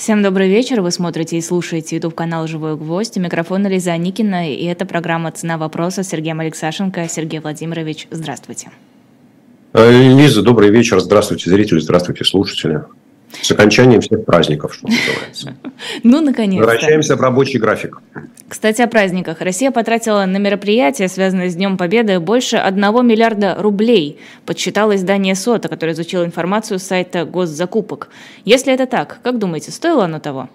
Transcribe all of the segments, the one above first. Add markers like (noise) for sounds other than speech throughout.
Всем добрый вечер. Вы смотрите и слушаете YouTube канал «Живой гвоздь». У микрофона Лиза Никина, и это программа «Цена вопроса» с Сергеем Алексашенко. Сергей Владимирович, здравствуйте. Э, Лиза, добрый вечер. Здравствуйте, зрители, здравствуйте, слушатели. С окончанием всех праздников, что называется. (laughs) Ну, наконец-то. Возвращаемся в рабочий график. Кстати, о праздниках. Россия потратила на мероприятия, связанные с Днем Победы, больше 1 миллиарда рублей, подсчитало издание СОТа, которое изучило информацию с сайта госзакупок. Если это так, как думаете, стоило оно того?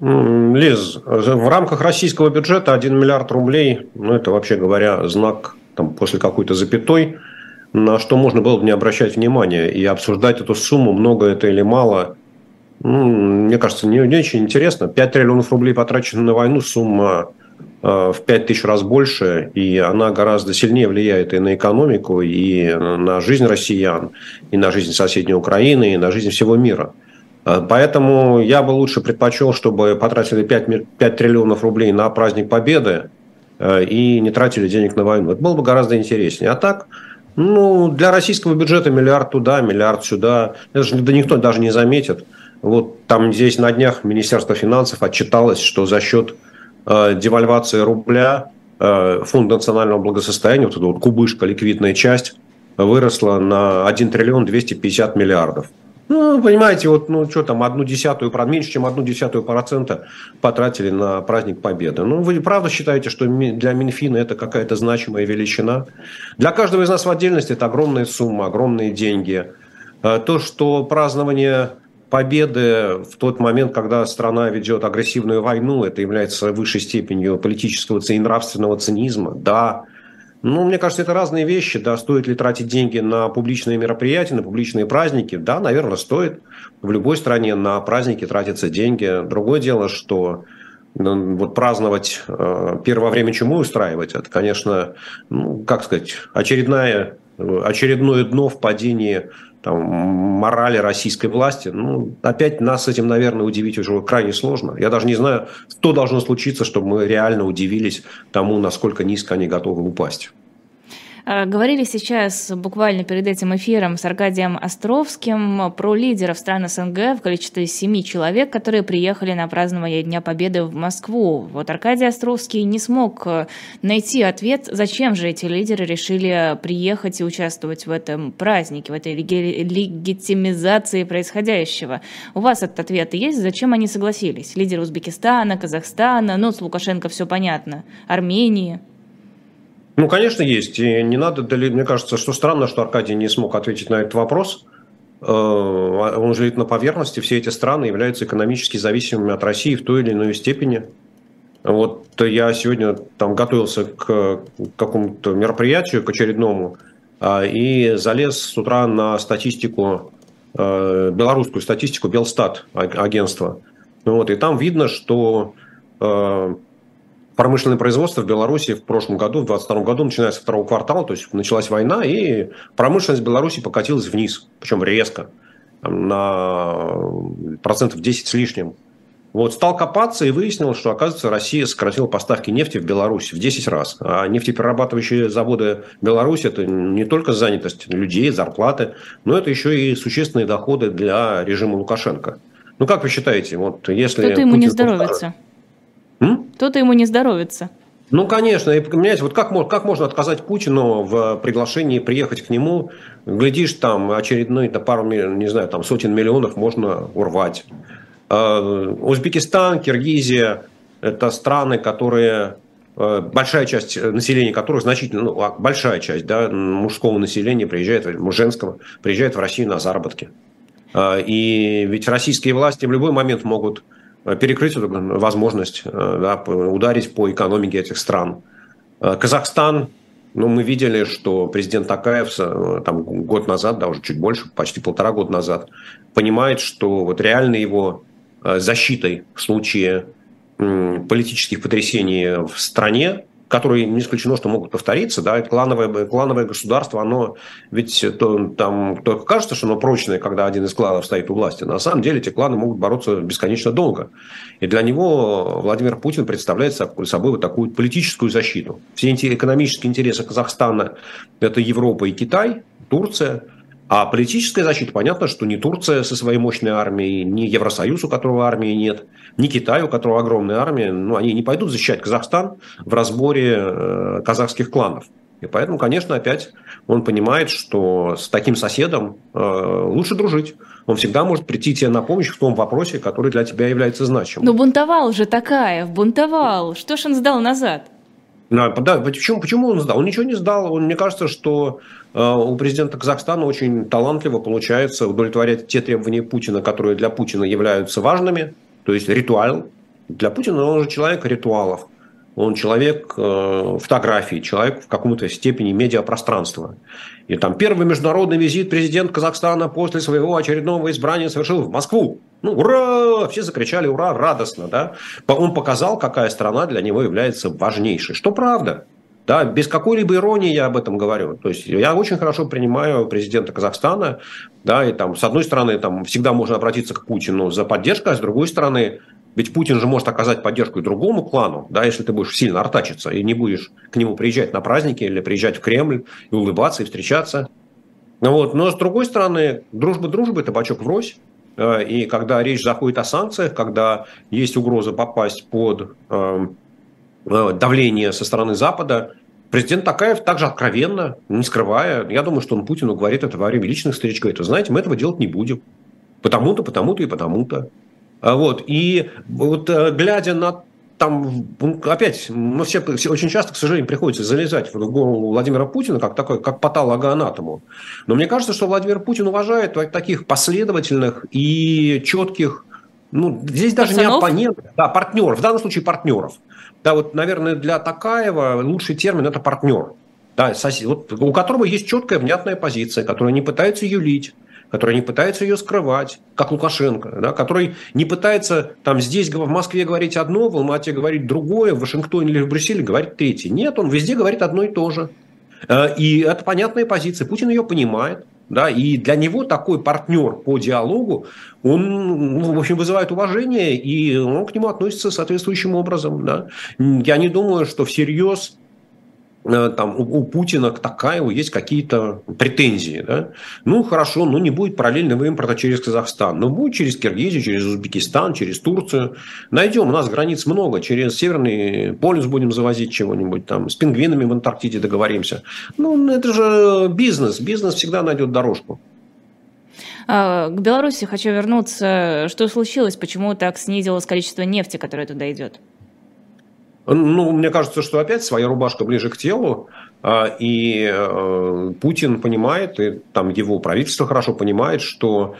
Лиз, в рамках российского бюджета 1 миллиард рублей, ну это вообще говоря знак там, после какой-то запятой – на что можно было бы не обращать внимания и обсуждать эту сумму, много это или мало. Ну, мне кажется, не, не очень интересно. 5 триллионов рублей потрачено на войну, сумма э, в 5 тысяч раз больше, и она гораздо сильнее влияет и на экономику, и на жизнь россиян, и на жизнь соседней Украины, и на жизнь всего мира. Э, поэтому я бы лучше предпочел, чтобы потратили 5, 5 триллионов рублей на праздник Победы э, и не тратили денег на войну. Это было бы гораздо интереснее. А так, ну, для российского бюджета миллиард туда, миллиард сюда. Это же да никто даже не заметит. Вот там здесь на днях Министерство финансов отчиталось, что за счет э, девальвации рубля э, фонд национального благосостояния, вот эта вот кубышка, ликвидная часть, выросла на 1 триллион 250 миллиардов. Ну, понимаете, вот, ну, что там, одну десятую, меньше, чем одну десятую процента потратили на праздник Победы. Ну, вы правда считаете, что для Минфина это какая-то значимая величина? Для каждого из нас в отдельности это огромная сумма, огромные деньги. А то, что празднование победы в тот момент, когда страна ведет агрессивную войну, это является высшей степенью политического и нравственного цинизма, да, ну, мне кажется, это разные вещи. Да, стоит ли тратить деньги на публичные мероприятия, на публичные праздники? Да, наверное, стоит. В любой стране на праздники тратятся деньги. Другое дело, что ну, вот праздновать э, первое время чему устраивать, это, конечно, ну, как сказать, очередная, очередное дно в падении там, морали российской власти. Ну, опять нас этим, наверное, удивить уже крайне сложно. Я даже не знаю, что должно случиться, чтобы мы реально удивились тому, насколько низко они готовы упасть. Э, говорили сейчас буквально перед этим эфиром с Аркадием Островским про лидеров стран СНГ в количестве семи человек, которые приехали на празднование Дня Победы в Москву. Вот Аркадий Островский не смог э, найти ответ, зачем же эти лидеры решили приехать и участвовать в этом празднике, в этой легитимизации происходящего. У вас этот ответ есть, зачем они согласились? Лидеры Узбекистана, Казахстана, ну, с Лукашенко все понятно, Армении – ну, конечно, есть. И не надо, мне кажется, что странно, что Аркадий не смог ответить на этот вопрос. Э, он живет на поверхности. Все эти страны являются экономически зависимыми от России в той или иной степени. Вот я сегодня там готовился к какому-то мероприятию, к очередному, а, и залез с утра на статистику, э, белорусскую статистику, Белстат агентство. Вот, и там видно, что э, промышленное производство в Беларуси в прошлом году, в 2022 году, начиная со второго квартала, то есть началась война, и промышленность Беларуси покатилась вниз, причем резко, на процентов 10 с лишним. Вот, стал копаться и выяснил, что, оказывается, Россия сократила поставки нефти в Беларусь в 10 раз. А нефтеперерабатывающие заводы Беларуси – это не только занятость людей, зарплаты, но это еще и существенные доходы для режима Лукашенко. Ну, как вы считаете, вот если... Что-то ему не здоровится. Скажет, кто-то ему не здоровится. Ну, конечно, и поменять, вот как, как можно отказать Путину в приглашении приехать к нему, глядишь, там очередные на пару, не знаю, там сотен миллионов можно урвать. А, Узбекистан, Киргизия – это страны, которые э, большая часть населения которых значительно, ну, а, большая часть да, мужского населения приезжает, женского, приезжает в Россию на заработки. А, и ведь российские власти в любой момент могут перекрыть эту возможность э, да, ударить по экономике этих стран. Э, Казахстан, ну, мы видели, что президент Акаев там, год назад, да, уже чуть больше, почти полтора года назад, понимает, что вот реально его защитой в случае политических потрясений в стране которые не исключено, что могут повториться, да, это клановое, клановое государство, оно ведь то, там только кажется, что оно прочное, когда один из кланов стоит у власти. На самом деле эти кланы могут бороться бесконечно долго. И для него Владимир Путин представляет собой вот такую политическую защиту. Все экономические интересы Казахстана – это Европа и Китай, Турция – А политическая защита, понятно, что ни Турция со своей мощной армией, ни Евросоюз, у которого армии нет, ни Китай, у которого огромная армия, ну, они не пойдут защищать Казахстан в разборе э, казахских кланов. И поэтому, конечно, опять он понимает, что с таким соседом э, лучше дружить. Он всегда может прийти тебе на помощь в том вопросе, который для тебя является значимым. Но бунтовал же Такаев, бунтовал. Что ж он сдал назад? Да, почему, почему он сдал? Он ничего не сдал. Он, мне кажется, что э, у президента Казахстана очень талантливо получается удовлетворять те требования Путина, которые для Путина являются важными. То есть ритуал. Для Путина он же человек ритуалов. Он человек э, фотографии, человек в каком-то степени медиапространства. И там первый международный визит президента Казахстана после своего очередного избрания совершил в Москву. Ну, ура! Все закричали ура, радостно, да? Он показал, какая страна для него является важнейшей. Что правда. Да, без какой-либо иронии я об этом говорю. То есть я очень хорошо принимаю президента Казахстана, да, и там, с одной стороны, там всегда можно обратиться к Путину за поддержкой, а с другой стороны, ведь Путин же может оказать поддержку и другому клану, да, если ты будешь сильно артачиться и не будешь к нему приезжать на праздники или приезжать в Кремль и улыбаться и встречаться. Вот. Но с другой стороны, дружба дружбы, табачок врозь. Э, и когда речь заходит о санкциях, когда есть угроза попасть под э, э, давление со стороны Запада, президент Такаев также откровенно, не скрывая, я думаю, что он Путину говорит это во время личных встреч, говорит, вы знаете, мы этого делать не будем. Потому-то, потому-то и потому-то. А вот. И вот э, глядя на там, опять, мы все, все очень часто, к сожалению, приходится залезать в голову Владимира Путина как такой, как патологоанатому. Но мне кажется, что Владимир Путин уважает таких последовательных и четких, ну, здесь даже Пацанов? не оппонентов, да, партнеров, в данном случае партнеров. Да, вот, наверное, для Такаева лучший термин – это партнер. Да, сосед, вот, у которого есть четкая, внятная позиция, которая не пытается юлить, который не пытается ее скрывать, как Лукашенко, да, который не пытается там здесь в Москве говорить одно, в Алмате говорить другое, в Вашингтоне или в Брюсселе говорить третье. Нет, он везде говорит одно и то же. Э, и это понятная позиция. Путин ее понимает. Да, и для него такой партнер по диалогу, он, ну, в общем, вызывает уважение, и он к нему относится соответствующим образом. Да. Я не думаю, что всерьез там, у, у Путина к Такаеву есть какие-то претензии. Да? Ну, хорошо, ну не будет параллельного импорта через Казахстан, но будет через Киргизию, через Узбекистан, через Турцию. Найдем, у нас границ много, через Северный полюс будем завозить чего-нибудь там, с пингвинами в Антарктиде договоримся. Ну, это же бизнес, бизнес всегда найдет дорожку. А, к Беларуси хочу вернуться. Что случилось? Почему так снизилось количество нефти, которое туда идет? Ну, мне кажется, что опять своя рубашка ближе к телу, а, и э, Путин понимает, и там его правительство хорошо понимает, что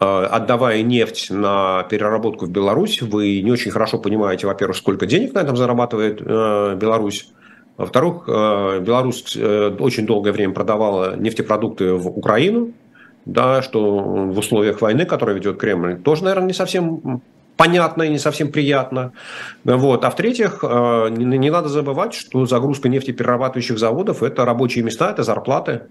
э, отдавая нефть на переработку в Беларусь, вы не очень хорошо понимаете, во-первых, сколько денег на этом зарабатывает э, Беларусь, во-вторых, Беларусь очень долгое время продавала нефтепродукты в Украину, да, что в условиях войны, которую ведет Кремль, тоже, наверное, не совсем понятно и не совсем приятно. Вот. А в-третьих, э, не надо забывать, что загрузка нефтеперерабатывающих заводов – это рабочие места, это зарплаты.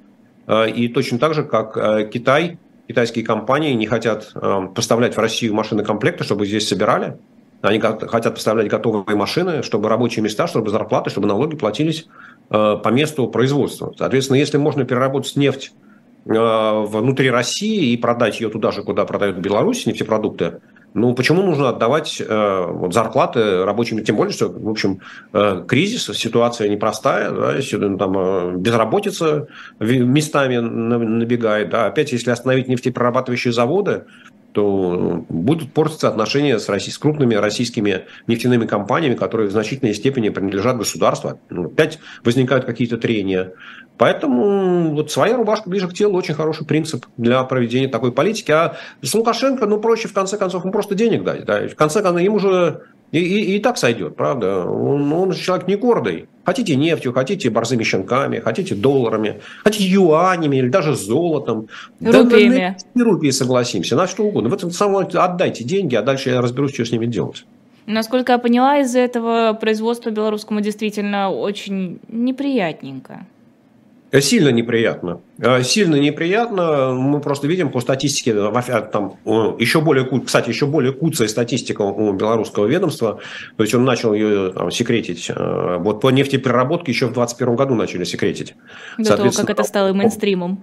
Э, и точно так же, как э, Китай, китайские компании не хотят поставлять в Россию машины комплекта, чтобы здесь собирали. Они хотят поставлять готовые машины, чтобы рабочие места, чтобы зарплаты, чтобы налоги платились по месту производства. Соответственно, если можно переработать нефть внутри России и продать ее туда же, куда продают в Беларуси нефтепродукты, ну, почему нужно отдавать э, вот, зарплаты рабочим? Тем более, что, в общем, э, кризис, ситуация непростая, да, если, там, э, безработица местами набегает. Да. Опять, если остановить нефтеперерабатывающие заводы, то будут портиться отношения с, Россий, с крупными российскими нефтяными компаниями, которые в значительной степени принадлежат государству. Ну, опять возникают какие-то трения. Поэтому вот своя рубашка ближе к телу очень хороший принцип для проведения такой политики. А с Лукашенко, ну, проще в конце концов ему просто денег дать. Да. В конце концов, ему же и, и, и так сойдет, правда. Он, он же человек не гордый. Хотите нефтью, хотите борзыми щенками, хотите долларами, хотите юанями или даже золотом. Рупиями. Да, на рупии согласимся, на что угодно. В этом самом отдайте деньги, а дальше я разберусь, что с ними делать. Насколько я поняла, из-за этого производство белорусскому действительно очень неприятненько. Сильно неприятно. Э, сильно неприятно. Мы просто видим по статистике, там, еще более, кстати, еще более куцая статистика у белорусского ведомства. То есть он начал ее там, секретить. Э, вот по нефтепереработке еще в 2021 году начали секретить. До того, как это стало мейнстримом.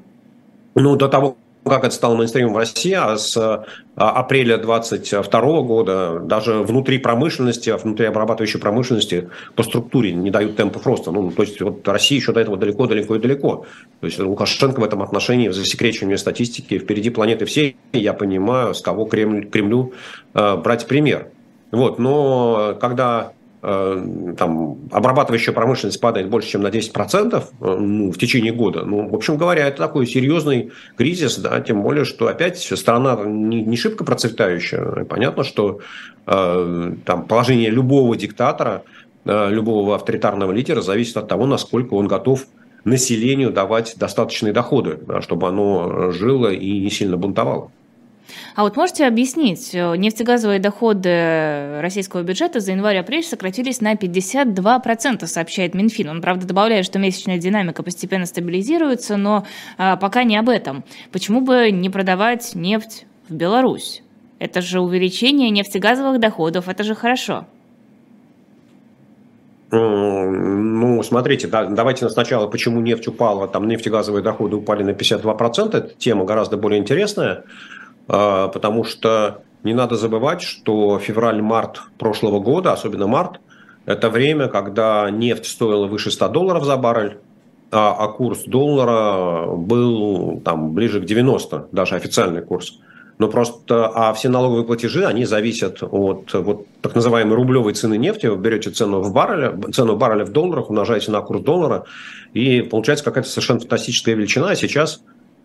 ну, до того, как это стало мейнстримом в России, а с а, апреля 2022 года даже внутри промышленности, а внутри обрабатывающей промышленности по структуре не дают темпов роста. Ну, то есть вот Россия еще до этого далеко-далеко и далеко. То есть Лукашенко в этом отношении, в засекречивании статистики, впереди планеты всей, я понимаю, с кого Кремль, Кремлю э, брать пример. Вот, но когда там, обрабатывающая промышленность падает больше, чем на 10% э, ну, в течение года. Ну, в общем говоря, это такой серьезный кризис, да, тем более, что опять страна не, не шибко процветающая. Понятно, что э, там, положение любого диктатора, э, любого авторитарного лидера зависит от того, насколько он готов населению давать достаточные доходы, да, чтобы оно жило и не сильно бунтовало. А вот можете объяснить, э, нефтегазовые доходы российского бюджета за январь-апрель сократились на 52%, сообщает Минфин. Он, правда, добавляет, что месячная динамика постепенно стабилизируется, но а, пока не об этом. Почему бы не продавать нефть в Беларусь? Это же увеличение нефтегазовых доходов, это же хорошо. Ну, смотрите, да, давайте сначала, почему нефть упала, там нефтегазовые доходы упали на 52%, это тема гораздо более интересная. А, потому что не надо забывать, что февраль-март прошлого года, особенно март, это время, когда нефть стоила выше 100 долларов за баррель, а, а курс доллара был там ближе к 90, даже официальный курс. Но просто, а все налоговые платежи, они зависят от вот, так называемой рублевой цены нефти. Вы берете цену в барреле, цену барреля в долларах, умножаете на курс доллара, и получается какая-то совершенно фантастическая величина. А сейчас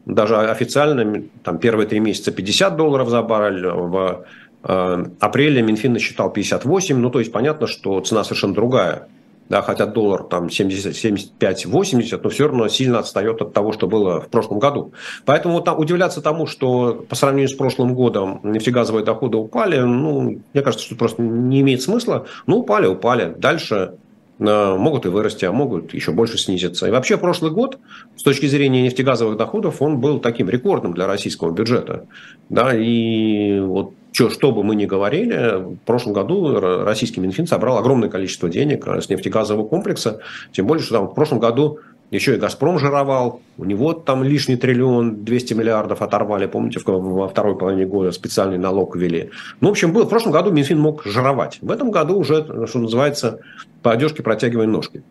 даже официально там, первые три месяца 50 долларов за баррель, в э, апреле Минфин насчитал 58, ну то есть понятно, что цена совершенно другая. Да, хотя доллар там 70, 75, 80, но все равно сильно отстает от того, что было в прошлом году. Поэтому там, удивляться тому, что по сравнению с прошлым годом нефтегазовые доходы упали, ну, мне кажется, что просто не имеет смысла. Ну, упали, упали. Дальше могут и вырасти, а могут еще больше снизиться. И вообще прошлый год с точки зрения нефтегазовых доходов он был таким рекордным для российского бюджета. Да, и вот что, что бы мы ни говорили, в прошлом году российский Минфин собрал огромное количество денег с нефтегазового комплекса, тем более, что там в прошлом году еще и «Газпром» жировал, у него там лишний триллион, 200 миллиардов оторвали, помните, во второй половине года специальный налог ввели. Ну, в общем, был, в прошлом году Минфин мог жировать. В этом году уже, что называется, по одежке протягиваем ножки.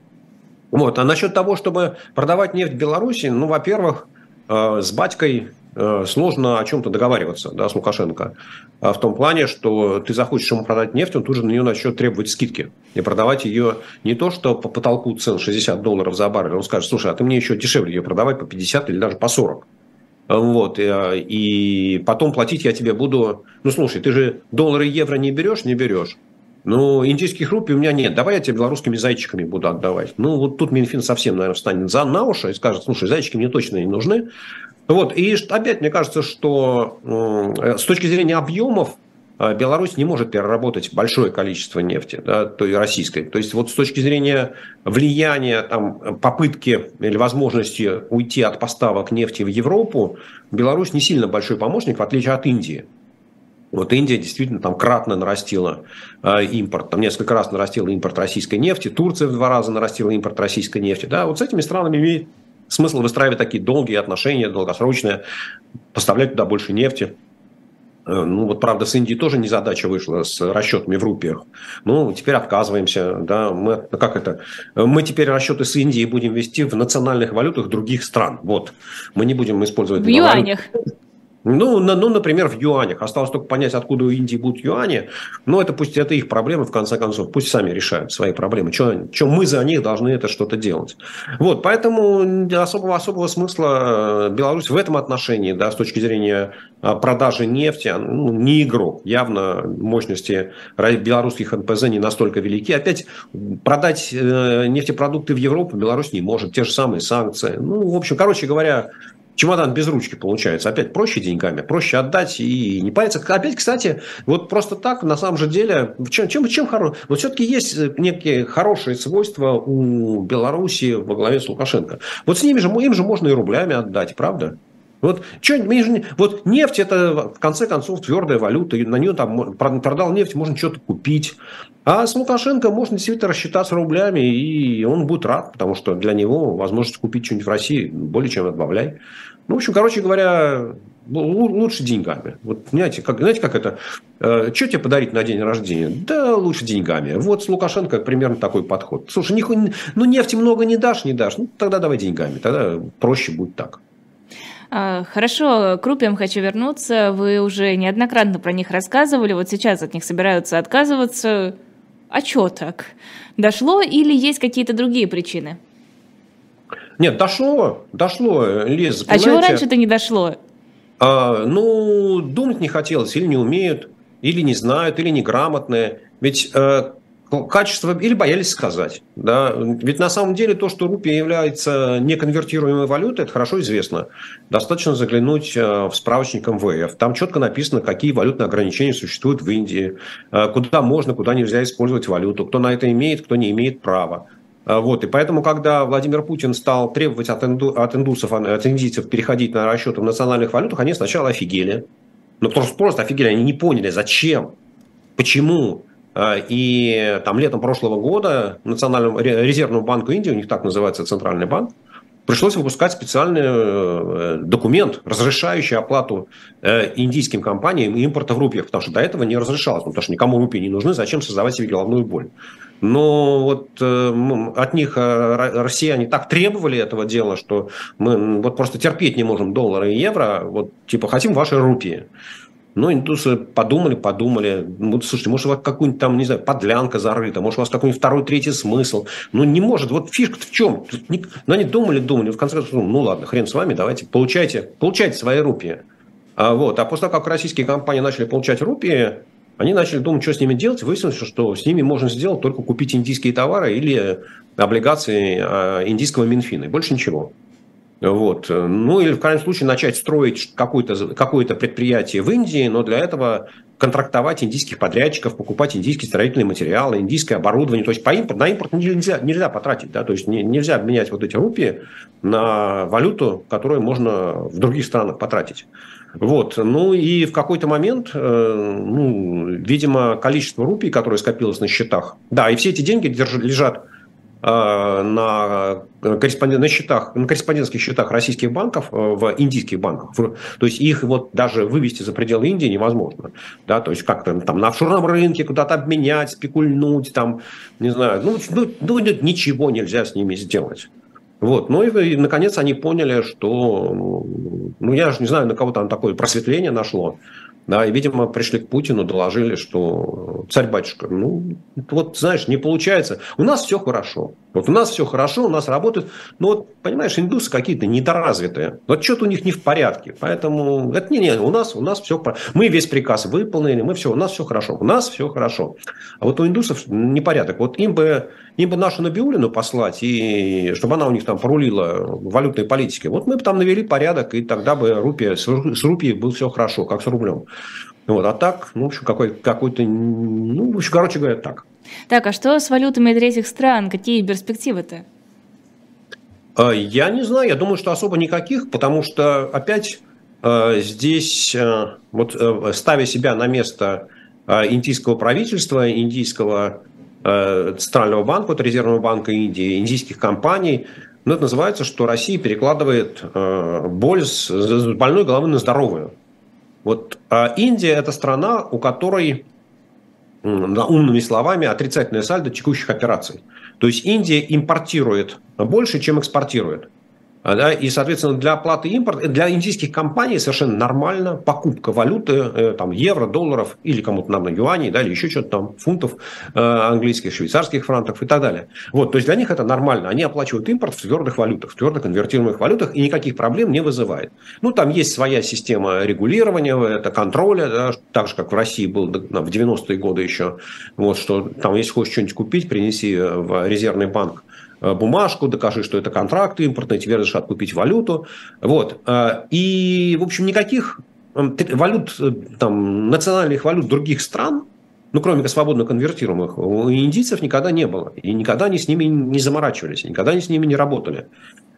Вот. А насчет того, чтобы продавать нефть Беларуси, ну, во-первых, э, с батькой сложно о чем-то договариваться да, с Лукашенко. А в том плане, что ты захочешь ему продать нефть, он тут же на нее начнет требовать скидки. И продавать ее не то, что по потолку цен 60 долларов за баррель. Он скажет, слушай, а ты мне еще дешевле ее продавай по 50 или даже по 40. Вот, э, и потом платить я тебе буду... Ну, слушай, ты же доллары и евро не берешь? Не берешь. Ну, индийских рупий у меня нет. Давай я тебе белорусскими зайчиками буду отдавать. Ну, вот тут Минфин совсем, наверное, встанет за на уши и скажет, слушай, зайчики мне точно не нужны. Вот, и опять мне кажется, что с точки зрения объемов э, Беларусь не может переработать большое количество нефти, да, то и российской. То есть вот с точки зрения влияния, там, попытки или возможности уйти от поставок нефти в Европу, Беларусь не сильно большой помощник, в отличие от Индии. Вот Индия действительно там кратно нарастила э, импорт, там несколько раз нарастила импорт российской нефти, Турция в два раза нарастила импорт российской нефти. Да, вот с этими странами имеет смысл выстраивать такие долгие отношения, долгосрочные, поставлять туда больше нефти. Э, ну, вот, правда, с Индией тоже не задача вышла с расчетами в рупиях. Ну, теперь отказываемся, да, мы, как это, мы теперь расчеты с Индией будем вести в национальных валютах других стран, вот. Мы не будем использовать... В юанях. Валют. Ну, на, ну, например, в юанях. Осталось только понять, откуда у Индии будут юани. Но это пусть это их проблемы, в конце концов. Пусть сами решают свои проблемы. Что мы за них должны это что-то делать. Вот, поэтому особого, особого смысла э, Беларусь в этом отношении, да, с точки зрения э, продажи нефти, ну, не игрок. Явно мощности белорусских НПЗ не настолько велики. Опять продать э, нефтепродукты в Европу Беларусь не может. Те же самые санкции. Ну, в общем, короче говоря, чемодан без ручки получается. Опять проще деньгами, проще отдать и не париться. Опять, кстати, вот просто так, на самом же деле, чем, чем, чем хорошо? Вот все-таки есть некие хорошие свойства у Беларуси во главе с Лукашенко. Вот с ними же, им же можно и рублями отдать, правда? Вот, что, вот нефть это в конце концов твердая валюта, на нее там продал нефть, можно что-то купить. А с Лукашенко можно действительно рассчитаться рублями, и он будет рад, потому что для него возможность купить что-нибудь в России более чем отбавляй. Ну, в общем, короче говоря, лучше деньгами. Вот знаете, как, знаете, как это? Э, что тебе подарить на день рождения? Да лучше деньгами. Вот с Лукашенко примерно такой подход. Слушай, не, ну нефти много не дашь, не дашь. Ну тогда давай деньгами. Тогда проще будет так. А, хорошо, к рупиям хочу вернуться. Вы уже неоднократно про них рассказывали. Вот сейчас от них собираются отказываться. А что так? Дошло или есть какие-то другие причины? Нет, дошло, дошло, Лиз. А чего раньше-то не дошло? А, ну, думать не хотелось, или не умеют, или не знают, или неграмотные. Ведь э, качество, или боялись сказать. Да? Ведь на самом деле то, что рупия является неконвертируемой валютой, это хорошо известно. Достаточно заглянуть э, в справочник МВФ. Там четко написано, какие валютные ограничения существуют в Индии, э, куда можно, куда нельзя использовать валюту, кто на это имеет, кто не имеет права. А, вот, и поэтому, когда Владимир Путин стал требовать от, инду, от индусов, от индийцев переходить на расчеты в национальных валютах, они сначала офигели. Ну, просто, просто офигели, они не поняли, зачем, почему. А, и там летом прошлого года Национальному резервному банку Индии, у них так называется центральный банк, пришлось выпускать специальный э, документ, разрешающий оплату э, индийским компаниям импорта в рупиях, потому что до этого не разрешалось, потому что никому рупии не нужны, зачем создавать себе головную боль. Но вот э, от них россияне так требовали этого дела, что мы вот просто терпеть не можем доллары и евро, вот типа хотим ваши рупии. Ну, индусы подумали, подумали. Ну, слушайте, может, у вас какую-нибудь там, не знаю, подлянка зарыта, может, у вас какой-нибудь второй, третий смысл. Ну, не может. Вот фишка в чем? Но ну, они думали, думали. В конце концов, ну, ладно, хрен с вами, давайте, получайте, получайте свои рупии. А, вот. а после того, как российские компании начали получать рупии, они начали думать, что с ними делать. Выяснилось, что с ними можно сделать только купить индийские товары или облигации а, индийского Минфина. Больше ничего. Вот. Ну или в крайнем случае начать строить какое-то какое предприятие в Индии, но для этого контрактовать индийских подрядчиков, покупать индийские строительные материалы, индийское оборудование. То есть по импорт, на импорт нельзя, нельзя потратить. Да? То есть не, нельзя обменять вот эти рупии на валюту, которую можно в других странах потратить. Вот. Ну и в какой-то момент, э, ну, видимо, количество рупий, которое скопилось на счетах, да, и все эти деньги лежат э, на, корреспондент, на, счетах, на корреспондентских счетах российских банков э, в индийских банках. То есть их вот даже вывести за пределы Индии невозможно. Да? То есть как-то там на офшорном рынке куда-то обменять, спекульнуть, там, не знаю, ну, ну, ну ничего нельзя с ними сделать. Вот. Ну и, и, наконец, они поняли, что, ну, я же не знаю, на кого там такое просветление нашло. Да, и, видимо, пришли к Путину, доложили, что царь-батюшка, ну, вот, знаешь, не получается. У нас все хорошо. Вот у нас все хорошо, у нас работает. Но вот, понимаешь, индусы какие-то недоразвитые. Вот что-то у них не в порядке. Поэтому, это не, не, у нас, у нас все, мы весь приказ выполнили, мы все, у нас все хорошо. У нас все хорошо. А вот у индусов непорядок. Вот им бы, им бы нашу Набиулину послать, и чтобы она у них там порулила валютной политикой. Вот мы бы там навели порядок, и тогда бы рупия, с рупией было все хорошо, как с рублем. Вот, а так, ну, в общем, какой, какой-то, ну, в общем, короче говоря, так. Так, а что с валютами третьих стран? Какие перспективы-то? А, я не знаю, я думаю, что особо никаких, потому что опять а, здесь, а, вот ставя себя на место индийского правительства, индийского центрального банка, вот резервного банка Индии, индийских компаний, ну, это называется, что Россия перекладывает боль с больной головы на здоровую. Вот а Индия – это страна, у которой, умными словами, отрицательное сальдо текущих операций. То есть Индия импортирует больше, чем экспортирует. А, да, и, соответственно, для оплаты импорта, для индийских компаний совершенно нормально покупка валюты, э, там, евро, долларов или кому-то нам на юаней, да, или еще что-то там, фунтов э, английских, швейцарских франков и так далее. Вот, то есть для них это нормально. Они оплачивают импорт в твердых валютах, в твердо конвертируемых валютах, и никаких проблем не вызывает. Ну, там есть своя система регулирования, это контроля, да, так же, как в России был в 90-е годы еще, вот, что там, если хочешь что-нибудь купить, принеси в резервный банк Э, бумажку, докажи, что это контракт импортный, тебе разрешат купить валюту. Вот. Э, и, в общем, никаких валют, э, там, национальных валют других стран, ну, кроме свободно конвертируемых, у индийцев никогда не было. И никогда они с ними не заморачивались, никогда они с ними не работали.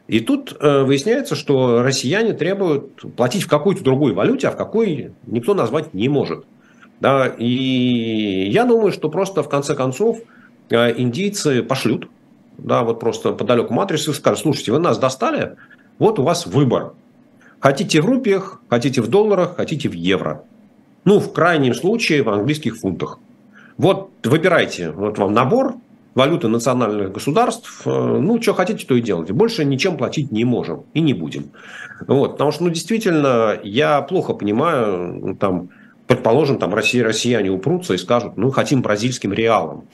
И тут э, выясняется, что россияне требуют платить в какой-то другой валюте, а в какой никто назвать не может. Да, и я думаю, что просто в конце концов э, индийцы пошлют да, вот просто по далекому адресу скажут, слушайте, вы нас достали, вот у вас выбор. Хотите в рупиях, хотите в долларах, хотите в евро. Ну, в крайнем случае, в английских фунтах. Вот выбирайте, вот вам набор, валюты национальных государств, э, ну, что хотите, то и делайте. Больше ничем платить не можем и не будем. Вот, потому что, ну, действительно, я плохо понимаю, там, предположим, там, Россия, россияне упрутся и скажут, ну, хотим бразильским реалом.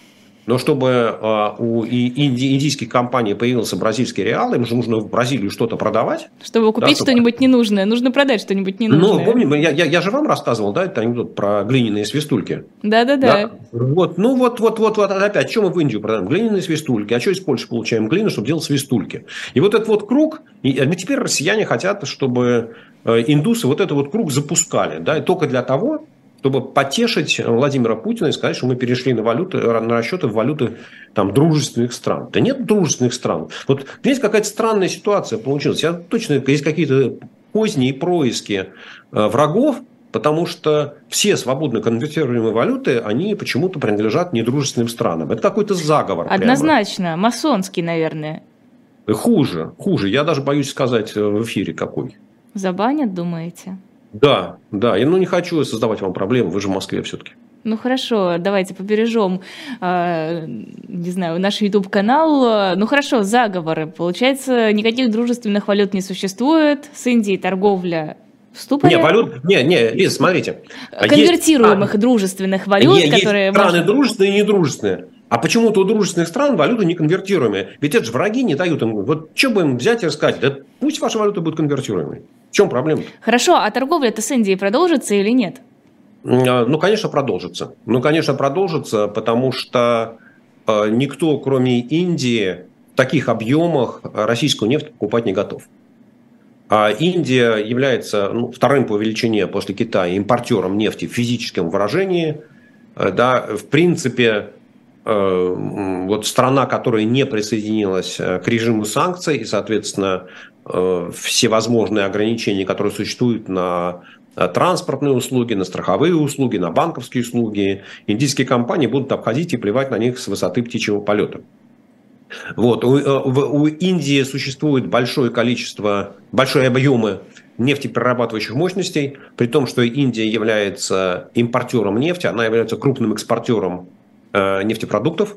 Но чтобы э, у индийских компаний появился бразильский реал, им же нужно в Бразилию что-то продавать. Чтобы купить да, что-нибудь ненужное, нужно продать что-нибудь ненужное. Ну, помним, я, я, я же вам рассказывал, да, это анекдот про глиняные свистульки. Да-да-да. Вот, ну вот, вот, вот, вот опять, что мы в Индию продаем? Глиняные свистульки. А что из Польши получаем глину, чтобы делать свистульки? И вот этот вот круг, и а теперь россияне хотят, чтобы э, индусы вот этот вот круг запускали, да, и только для того, чтобы потешить Владимира Путина и сказать, что мы перешли на, валюты, на расчеты в валюты там, дружественных стран. Да нет дружественных стран. Вот здесь какая-то странная ситуация получилась. Я точно, есть какие-то поздние происки э, врагов, потому что все свободно конвертируемые валюты, они почему-то принадлежат недружественным странам. Это какой-то заговор. Однозначно, прямо. масонский, наверное. Хуже, хуже. Я даже боюсь сказать э, в эфире какой. Забанят, думаете? Да, да. Я ну, не хочу создавать вам проблемы, вы же в Москве все-таки. Ну хорошо, давайте побережем, э, не знаю, наш YouTube-канал. Ну хорошо, заговоры. Получается, никаких дружественных валют не существует. С Индией торговля в Не, валют, не, не, Лиз, смотрите. Конвертируемых есть, дружественных валют, есть которые... страны можно... дружественные и недружественные. А почему-то у дружественных стран валюта не конвертируемая. Ведь это же враги не дают им. Вот что бы им взять и рассказать? Да пусть ваша валюта будет конвертируемой. Чем проблема? Хорошо, а торговля-то с Индией продолжится или нет? А, ну, конечно, продолжится. Ну, конечно, продолжится, потому что э, никто, кроме Индии, в таких объемах российскую нефть покупать не готов. А Индия является ну, вторым по величине после Китая импортером нефти в физическом выражении. Э, да, в принципе, э, вот страна, которая не присоединилась к режиму санкций и, соответственно, всевозможные ограничения, которые существуют на э, транспортные услуги, на страховые услуги, на банковские услуги. Индийские компании будут обходить и плевать на них с высоты птичьего полета. Вот. У, э, у Индии существует большое количество, большие объемы нефтеперерабатывающих мощностей, при том, что Индия является импортером нефти, она является крупным экспортером нефтепродуктов,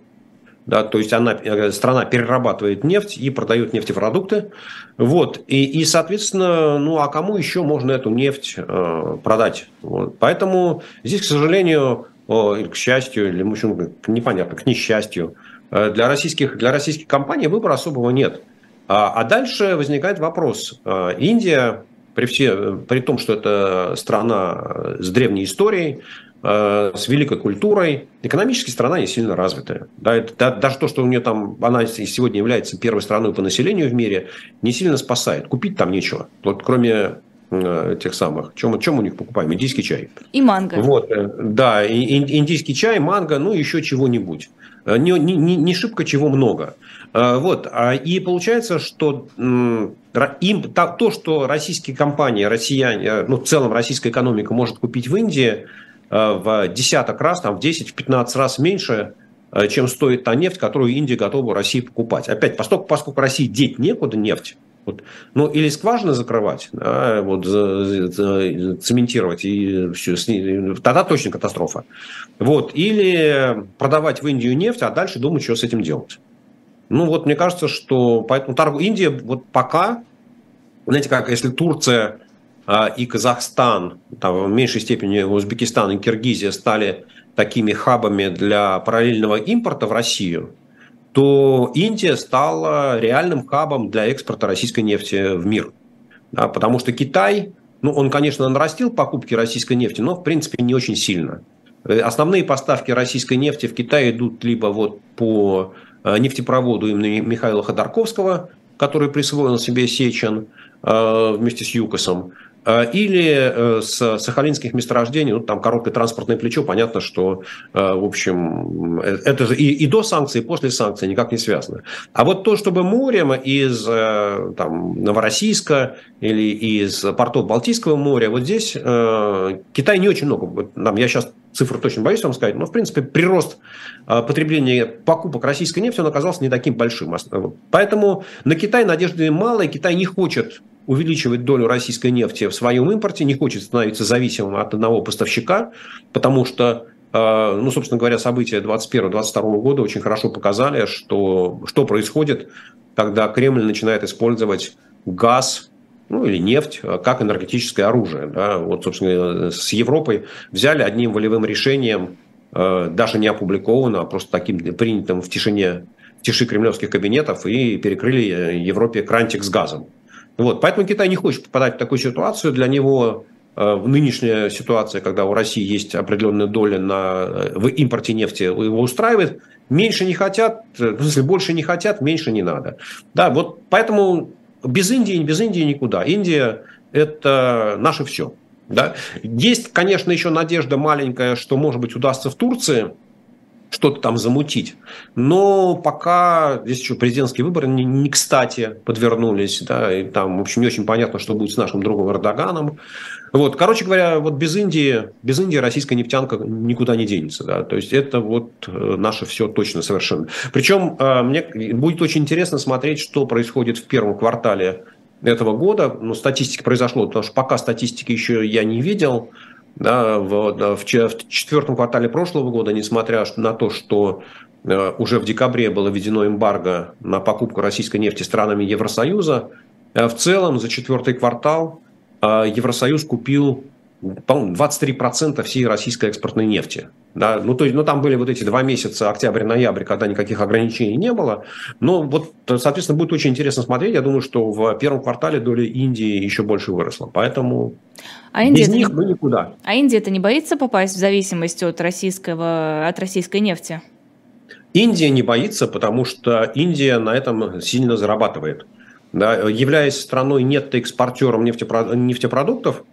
да, то есть она, э, страна перерабатывает нефть и продает нефтепродукты. Вот, и, и, соответственно, ну а кому еще можно эту нефть э, продать? Вот. Поэтому здесь, к сожалению, о, к счастью, или, в общем, непонятно, к несчастью, э, для российских, для российских компаний выбора особого нет. А, а дальше возникает вопрос. Э, Индия, при, все, при том, что это страна с древней историей, Э, с великой культурой. Экономически страна не сильно развитая. Да, это, да, даже то, что у нее там, она сегодня является первой страной по населению в мире, не сильно спасает. Купить там нечего. Вот кроме э, тех самых. Чем, чем у них покупаем? Индийский чай. И манго. Вот, э, да, индийский чай, манго, ну еще чего-нибудь. Не, не, не, шибко чего много. Вот, а, и получается, что им то, что российские компании, россияне, ну, в целом российская экономика может купить в Индии, Э, в десяток раз, там, в 10, в 15 раз меньше, э, чем стоит та нефть, которую Индия готова России покупать. Опять, поскольку, поскольку России деть некуда нефть, вот, ну, или скважины закрывать, да, вот, цементировать, и все, тогда точно катастрофа. Вот, или продавать в Индию нефть, а дальше думать, что с этим делать. Ну, вот мне кажется, что поэтому торгу... Индия вот пока, знаете, как если Турция и Казахстан, там, в меньшей степени Узбекистан и Киргизия стали такими хабами для параллельного импорта в Россию, то Индия стала реальным хабом для экспорта российской нефти в мир. Да, потому что Китай, ну, он, конечно, нарастил покупки российской нефти, но, в принципе, не очень сильно. Основные поставки российской нефти в Китай идут либо вот по э, нефтепроводу имени Михаила Ходорковского, который присвоил себе Сечин э, вместе с ЮКОСом, или э, с сахалинских месторождений, ну, там короткое транспортное плечо, понятно, что, э, в общем, это же и, и до санкций, и после санкций никак не связано. А вот то, чтобы морем из там, Новороссийска или из портов Балтийского моря, вот здесь Китай не очень много. Там, я сейчас цифру точно боюсь вам сказать, но, в принципе, прирост потребления покупок российской нефти, он оказался не таким большим. Поэтому на Китай надежды мало, и Китай не хочет увеличивать долю российской нефти в своем импорте, не хочет становиться зависимым от одного поставщика, потому что э, ну, собственно говоря, события 2021-2022 года очень хорошо показали, что, что происходит, когда Кремль начинает использовать газ ну, или нефть как энергетическое оружие. Да? Вот, собственно, с Европой взяли одним волевым решением, э, даже не опубликованно, а просто таким принятым в тишине в тиши кремлевских кабинетов и перекрыли э, Европе крантик с газом. Вот. Поэтому Китай не хочет попадать в такую ситуацию. Для него э, в нынешняя ситуация, когда у России есть определенная доля на, э, в импорте нефти, его устраивает. Меньше не хотят, в смысле, больше не хотят, меньше не надо. Да, вот поэтому без Индии, без Индии никуда. Индия – это наше все. Да? Есть, конечно, еще надежда маленькая, что, может быть, удастся в Турции – что-то там замутить. Но пока здесь еще президентские выборы не, не кстати подвернулись, да, и там, в общем, не очень понятно, что будет с нашим другом Эрдоганом. Вот, короче говоря, вот без Индии, без Индии российская нефтянка никуда не денется, да, то есть это вот э, наше все точно совершенно. Причем э, мне будет очень интересно смотреть, что происходит в первом квартале этого года. Ну, статистика произошло, потому что пока статистики еще я не видел, да, в, в, четвертом квартале прошлого года, несмотря на то, что э, уже в декабре было введено эмбарго на покупку российской нефти странами Евросоюза, э, в целом за четвертый квартал э, Евросоюз купил по-моему, 23% всей российской экспортной нефти. Да? Ну, то есть, ну, там были вот эти два месяца, октябрь-ноябрь, когда никаких ограничений не было. Но вот, соответственно, будет очень интересно смотреть. Я думаю, что в первом квартале доля Индии еще больше выросла. Поэтому а Индия без них не... мы никуда. А Индия это не боится попасть в зависимость от, российского, от российской нефти? Индия не боится, потому что Индия на этом сильно зарабатывает. Да, являясь страной нетто-экспортером нефтепродуктов,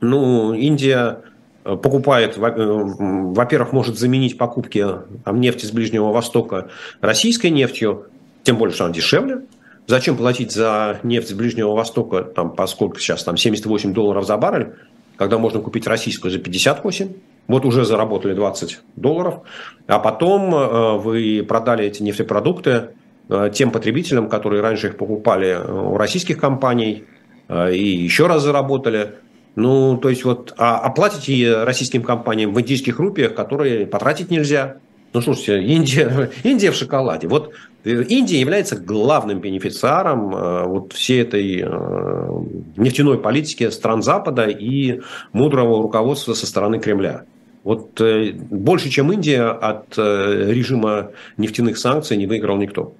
ну, Индия э, покупает, э, во-первых, может заменить покупки там, нефти с Ближнего Востока российской нефтью, тем более, что она дешевле. Зачем платить за нефть с Ближнего Востока, там, поскольку сейчас там 78 долларов за баррель, когда можно купить российскую за 58? Вот уже заработали 20 долларов, а потом э, вы продали эти нефтепродукты э, тем потребителям, которые раньше их покупали у российских компаний, э, и еще раз заработали. Ну, то есть вот, а оплатите российским компаниям в индийских рупиях, которые потратить нельзя. Ну, слушайте, Индия, (laughs) Индия в шоколаде. Вот э, Индия является главным бенефициаром э, вот всей этой э, нефтяной политики стран Запада и мудрого руководства со стороны Кремля. Вот больше, чем Индия, от режима нефтяных санкций не выиграл никто.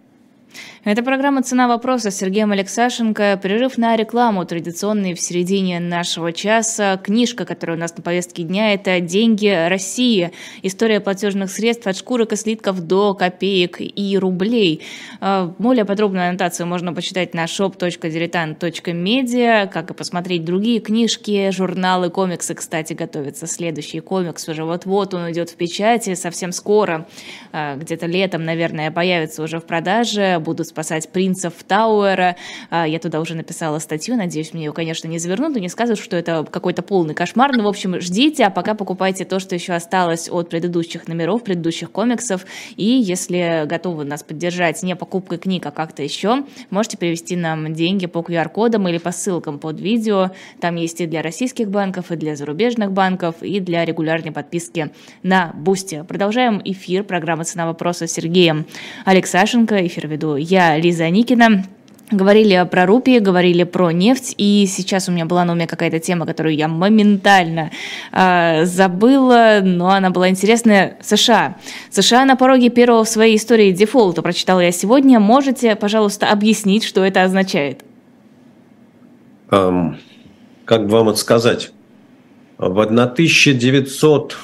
Это программа «Цена вопроса» с Сергеем Алексашенко. Перерыв на рекламу, традиционный в середине нашего часа. Книжка, которая у нас на повестке дня, это «Деньги России. История платежных средств от шкурок и слитков до копеек и рублей». А, более подробную аннотацию можно почитать на shop.diletant.media, как и посмотреть другие книжки, журналы, комиксы. Кстати, готовится следующий комикс уже вот-вот, он идет в печати совсем скоро, а, где-то летом, наверное, появится уже в продаже будут спасать принцев Тауэра. А, я туда уже написала статью, надеюсь, мне ее, конечно, не завернут, но не скажут, что это какой-то полный кошмар. Ну, в общем, ждите, а пока покупайте то, что еще осталось от предыдущих номеров, предыдущих комиксов. И если готовы нас поддержать не покупкой книг, а как-то еще, можете перевести нам деньги по QR-кодам или по ссылкам под видео. Там есть и для российских банков, и для зарубежных банков, и для регулярной подписки на Бусти. Продолжаем эфир программы «Цена вопроса» с Сергеем Алексашенко. Эфир веду я, Лиза Аникина. Говорили про рупии, говорили про нефть, и сейчас у меня была на уме какая-то тема, которую я моментально э, забыла, но она была интересная. США. США на пороге первого в своей истории дефолта, прочитала я сегодня. Можете, пожалуйста, объяснить, что это означает? Эм, как вам это сказать? В 1900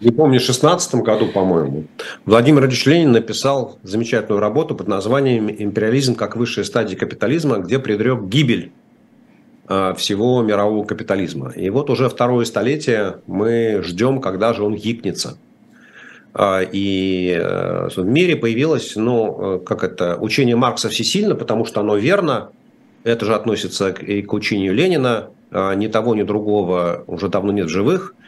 не помню, в 16 году, по-моему, Владимир Ильич Ленин написал замечательную работу под названием «Империализм как высшая стадия капитализма», где предрек гибель а, всего мирового капитализма. И вот уже второе столетие мы ждем, когда же он гикнется. А, и э, в мире появилось, ну, э, как это, учение Маркса всесильно, потому что оно верно, это же относится и к учению Ленина, а, ни того, ни другого уже давно нет в живых –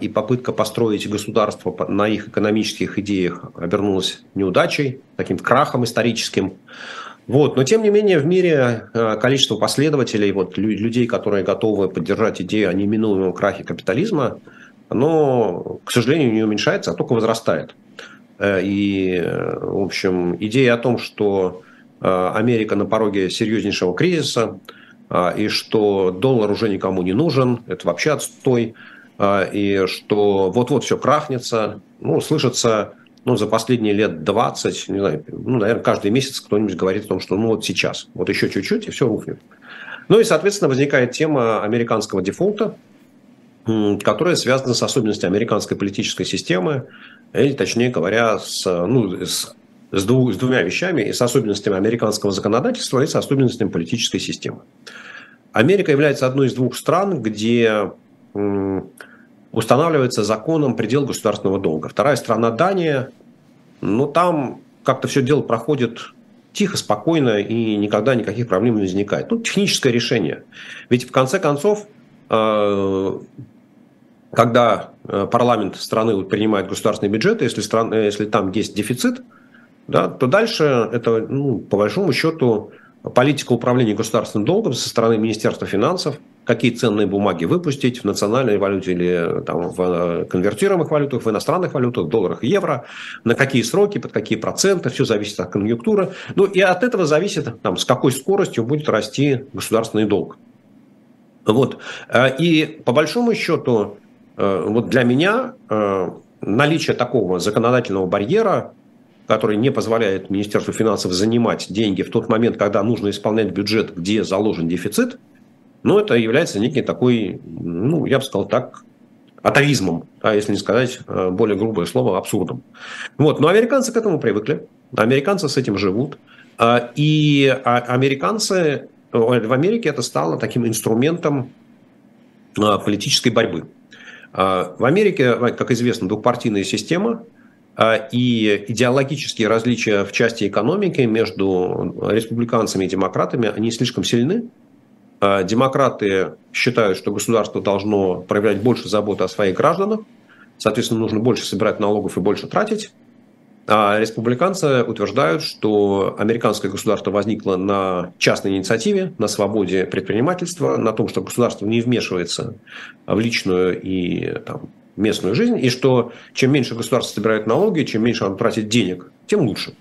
и попытка построить государство на их экономических идеях обернулась неудачей, таким крахом историческим. Вот. Но, тем не менее, в мире э, количество последователей, вот, людей, которые готовы поддержать идею о неминуемом крахе капитализма, оно, к сожалению, не уменьшается, а только возрастает. Э, и, в общем, идея о том, что э, Америка на пороге серьезнейшего кризиса, и что доллар уже никому не нужен, это вообще отстой, и что вот-вот все крахнется, ну, слышится ну, за последние лет 20, не знаю, ну, наверное, каждый месяц кто-нибудь говорит о том, что ну вот сейчас, вот еще чуть-чуть, и все рухнет. Ну и, соответственно, возникает тема американского дефолта, которая связана с особенностями американской политической системы, или, точнее говоря, с, ну, с, с, двух, с двумя вещами, и с особенностями американского законодательства, и с особенностями политической системы. Америка является одной из двух стран, где устанавливается законом предел государственного долга. Вторая страна Дания, ну там как-то все дело проходит тихо, спокойно и никогда никаких проблем не возникает. Ну, техническое решение. Ведь в конце концов, э, когда э, парламент страны принимает государственный бюджет, если, страна, если там есть дефицит, да, то дальше это, ну, по большому счету, политика управления государственным долгом со стороны Министерства финансов, какие ценные бумаги выпустить в национальной валюте или там, в э, конвертируемых валютах, в иностранных валютах, долларах евро, на какие сроки, под какие проценты, все зависит от конъюнктуры. Ну и от этого зависит, там, с какой скоростью будет расти государственный долг. Вот. Э, и по большому счету, э, вот для меня наличие такого законодательного барьера который не позволяет Министерству финансов занимать деньги в тот момент, когда нужно исполнять бюджет, где заложен дефицит, но это является некий такой, ну, я бы сказал так, атовизмом, а если не сказать э, более грубое слово, абсурдом. Вот. Но американцы к этому привыкли, американцы с этим живут, а, и а, американцы, э, в Америке это стало таким инструментом а, политической борьбы. В Америке, как известно, двухпартийная система, а, и идеологические различия в части экономики между республиканцами и демократами, они слишком сильны. А, демократы считают, что государство должно проявлять больше заботы о своих гражданах, соответственно, нужно больше собирать налогов и больше тратить. А республиканцы утверждают, что американское государство возникло на частной инициативе, на свободе предпринимательства, на том, что государство не вмешивается в личную и там, местную жизнь, и что чем меньше государство собирает налоги, чем меньше оно тратит денег, тем лучше.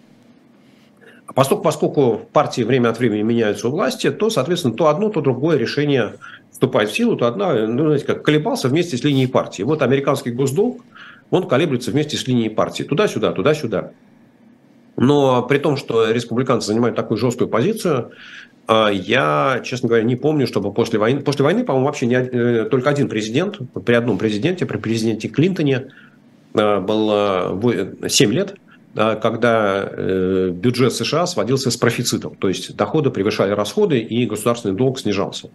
А поскольку, поскольку партии время от времени меняются у власти, то, соответственно, то одно, то другое решение вступает в силу, то одна, ну, знаете, как колебался вместе с линией партии. Вот американский госдолг, он колеблется вместе с линией партии. Туда-сюда, туда-сюда. Но при том, что республиканцы занимают такую жесткую позицию, а, я, честно говоря, не помню, чтобы после войны... После войны, по-моему, вообще не, э, только один президент, при одном президенте, при президенте Клинтоне э, было 7 лет, когда э, бюджет США сводился с профицитом. То есть доходы превышали расходы, и государственный долг снижался.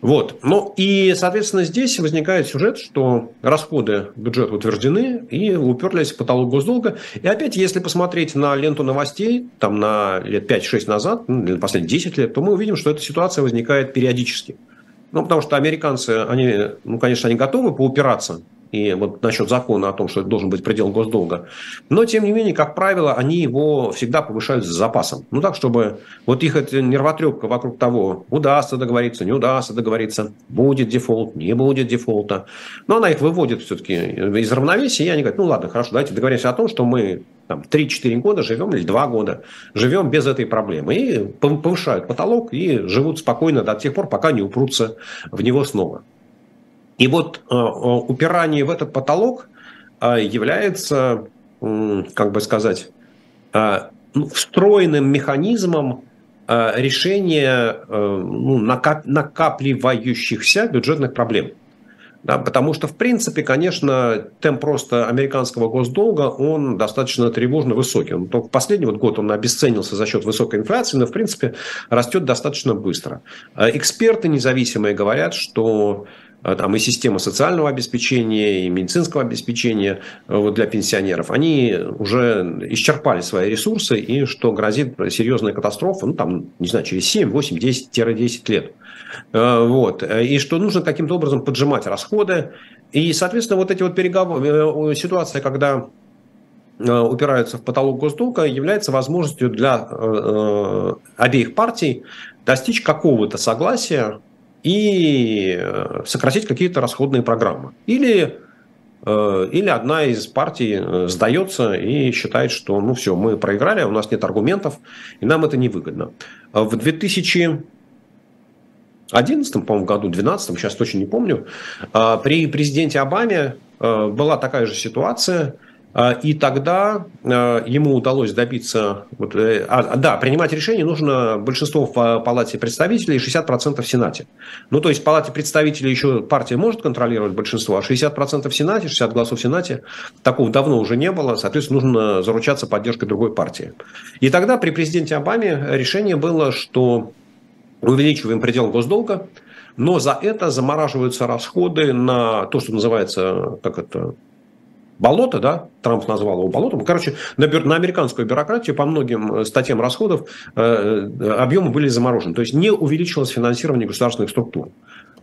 Вот. Ну и, соответственно, здесь возникает сюжет, что расходы бюджета утверждены и уперлись в потолок госдолга. И опять, если посмотреть на ленту новостей, там на лет 5-6 назад, ну, последние 10 лет, то мы увидим, что эта ситуация возникает периодически. Ну, потому что американцы, они, ну, конечно, они готовы поупираться и вот насчет закона о том, что это должен быть предел госдолга. Но, тем не менее, как правило, они его всегда повышают с запасом. Ну, так, чтобы вот их эта нервотрепка вокруг того, удастся договориться, не удастся договориться, будет дефолт, не будет дефолта. Но она их выводит все-таки из равновесия, и они говорят, ну, ладно, хорошо, давайте договоримся о том, что мы там, 3-4 года живем или 2 года живем без этой проблемы. И повышают потолок и живут спокойно до тех пор, пока не упрутся в него снова. И вот э, э, упирание в этот потолок э, является, как бы сказать, ну, встроенным механизмом решения ну, накапливающихся бюджетных проблем. Да, потому что, в принципе, конечно, темп просто американского госдолга, он достаточно тревожно высокий. Он только последний вот год он обесценился за счет высокой инфляции, но, в принципе, растет достаточно быстро. Эксперты независимые говорят, что там и система социального обеспечения, и медицинского обеспечения э, вот, для пенсионеров, они уже исчерпали свои ресурсы, и что грозит серьезная катастрофа, ну, там, не знаю, через 7, 8, 10-10 лет. Э, вот. И что нужно каким-то образом поджимать расходы. И, соответственно, вот эти вот переговоры, э, ситуация, когда упираются в потолок госдолга, является возможностью для обеих партий достичь какого-то согласия и сократить какие-то расходные программы. Или Э, или одна из партий э, сдается и считает, что ну все, мы проиграли, у нас нет аргументов, и нам это невыгодно. В 2011, по-моему, году, 2012, сейчас точно не помню, э, при президенте Обаме была такая же ситуация – а, и тогда а, ему удалось добиться, вот, э, а, да, принимать решение нужно большинство в Палате представителей и 60% в Сенате. Ну, то есть в Палате представителей еще партия может контролировать большинство, а 60% в Сенате, 60 голосов в Сенате, такого давно уже не было, соответственно, нужно заручаться поддержкой другой партии. И тогда при президенте Обаме решение было, что увеличиваем предел госдолга, но за это замораживаются расходы на то, что называется, как это, болото, да, Трамп назвал его болотом. Короче, на, на американскую бюрократию по многим э, статьям расходов э, э, объемы были заморожены. То есть не увеличилось финансирование государственных структур.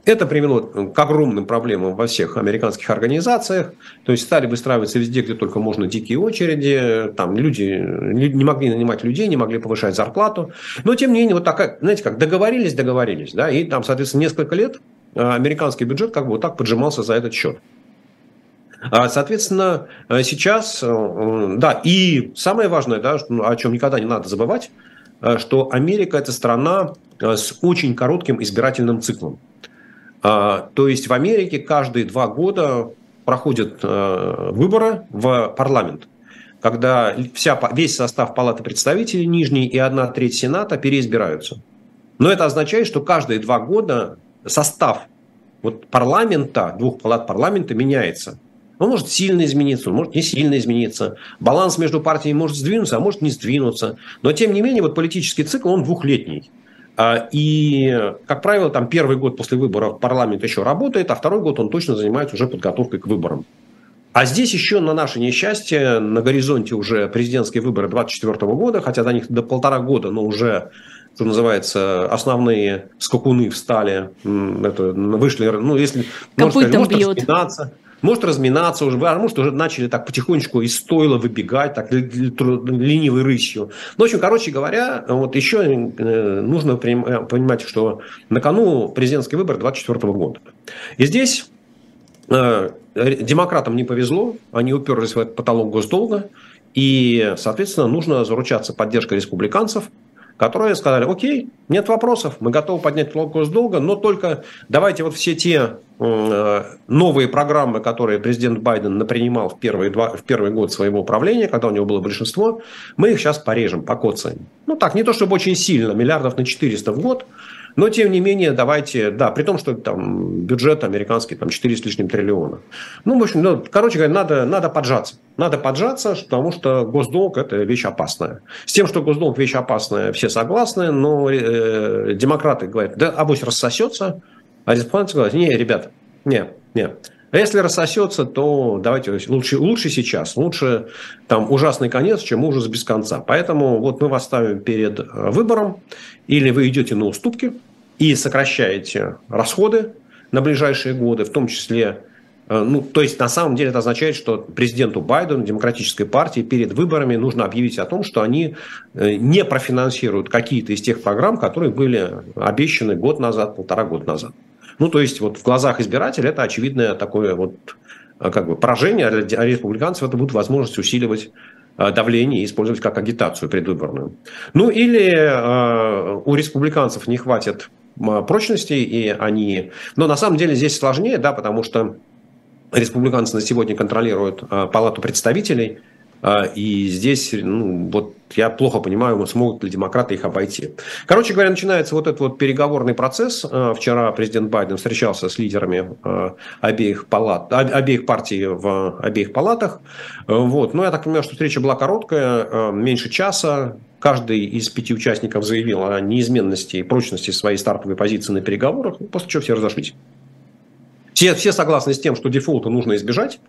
Это привело к огромным проблемам во всех американских организациях. То есть стали выстраиваться везде, где только можно дикие очереди. Там люди не могли нанимать людей, не могли повышать зарплату. Но тем не менее, вот такая, знаете, как договорились, договорились. Да, и там, соответственно, несколько лет американский бюджет как бы вот так поджимался за этот счет. А, соответственно, э, сейчас, э, да, и самое важное, да, о чем никогда не надо забывать, э, что Америка – это страна с очень коротким избирательным циклом. А, то есть в Америке каждые два года проходят выборы в парламент, когда вся, весь состав Палаты представителей нижний и одна треть Сената переизбираются. Но это означает, что каждые два года состав вот парламента, двух палат парламента меняется – он может сильно измениться, он может не сильно измениться. Баланс между партиями может сдвинуться, а может не сдвинуться. Но, тем не менее, вот политический цикл, он двухлетний. А, и, как правило, там первый год после выборов парламент еще работает, а второй год он точно занимается уже подготовкой к выборам. А здесь еще на наше несчастье на горизонте уже президентские выборы 2024 года, хотя до них до полтора года, но уже что называется, основные скакуны встали, это, вышли, ну, если, можно сказать, может распинаться, может разминаться уже, а может уже начали так потихонечку из стойла выбегать, так ленивой рысью. Ну, в общем, короче говоря, вот еще э, нужно э, понимать, что на кону президентский выбор 2024 года. И здесь э, демократам не повезло, они уперлись в этот потолок госдолга, и, соответственно, нужно заручаться поддержкой республиканцев – которые сказали, окей, нет вопросов, мы готовы поднять налог госдолга, но только давайте вот все те новые программы, которые президент Байден напринимал в первый, два, в первый год своего правления, когда у него было большинство, мы их сейчас порежем, покоцаем. Ну так, не то чтобы очень сильно, миллиардов на 400 в год, но, тем не менее, давайте, да, при том, что там бюджет американский там 4 с лишним триллиона. Ну, в общем, ну, короче говоря, надо, надо поджаться. Надо поджаться, потому что госдолг – это вещь опасная. С тем, что госдолг – вещь опасная, все согласны, но э, демократы говорят, да, авось рассосется, а республиканцы говорят, не, ребята, не, не, а если рассосется, то давайте лучше, лучше сейчас, лучше там ужасный конец, чем ужас без конца. Поэтому вот мы вас ставим перед э, выбором, или вы идете на уступки и сокращаете расходы на ближайшие годы, в том числе э, ну, то есть, на самом деле, это означает, что президенту Байдену, демократической партии, перед выборами нужно объявить о том, что они э, не профинансируют какие-то из тех программ, которые были обещаны год назад, полтора года назад. Ну, то есть, вот в глазах избирателя это очевидное такое вот э, как бы поражение, а для республиканцев это будет возможность усиливать э, давление и использовать как агитацию предвыборную. Ну, или э, у республиканцев не хватит прочности, и они... Но на самом деле здесь сложнее, да, потому что республиканцы на сегодня контролируют Палату представителей – а, и здесь, ну, вот я плохо понимаю, смогут ли демократы их обойти. Короче говоря, начинается вот этот вот переговорный процесс. А, вчера президент Байден встречался с лидерами а, обеих, палат, обеих партий в обеих палатах. Вот. Но я так понимаю, что встреча была короткая, меньше часа. Каждый из пяти участников заявил о неизменности и прочности своей стартовой позиции на переговорах, после чего все разошлись. Все, все согласны с тем, что дефолта нужно избежать,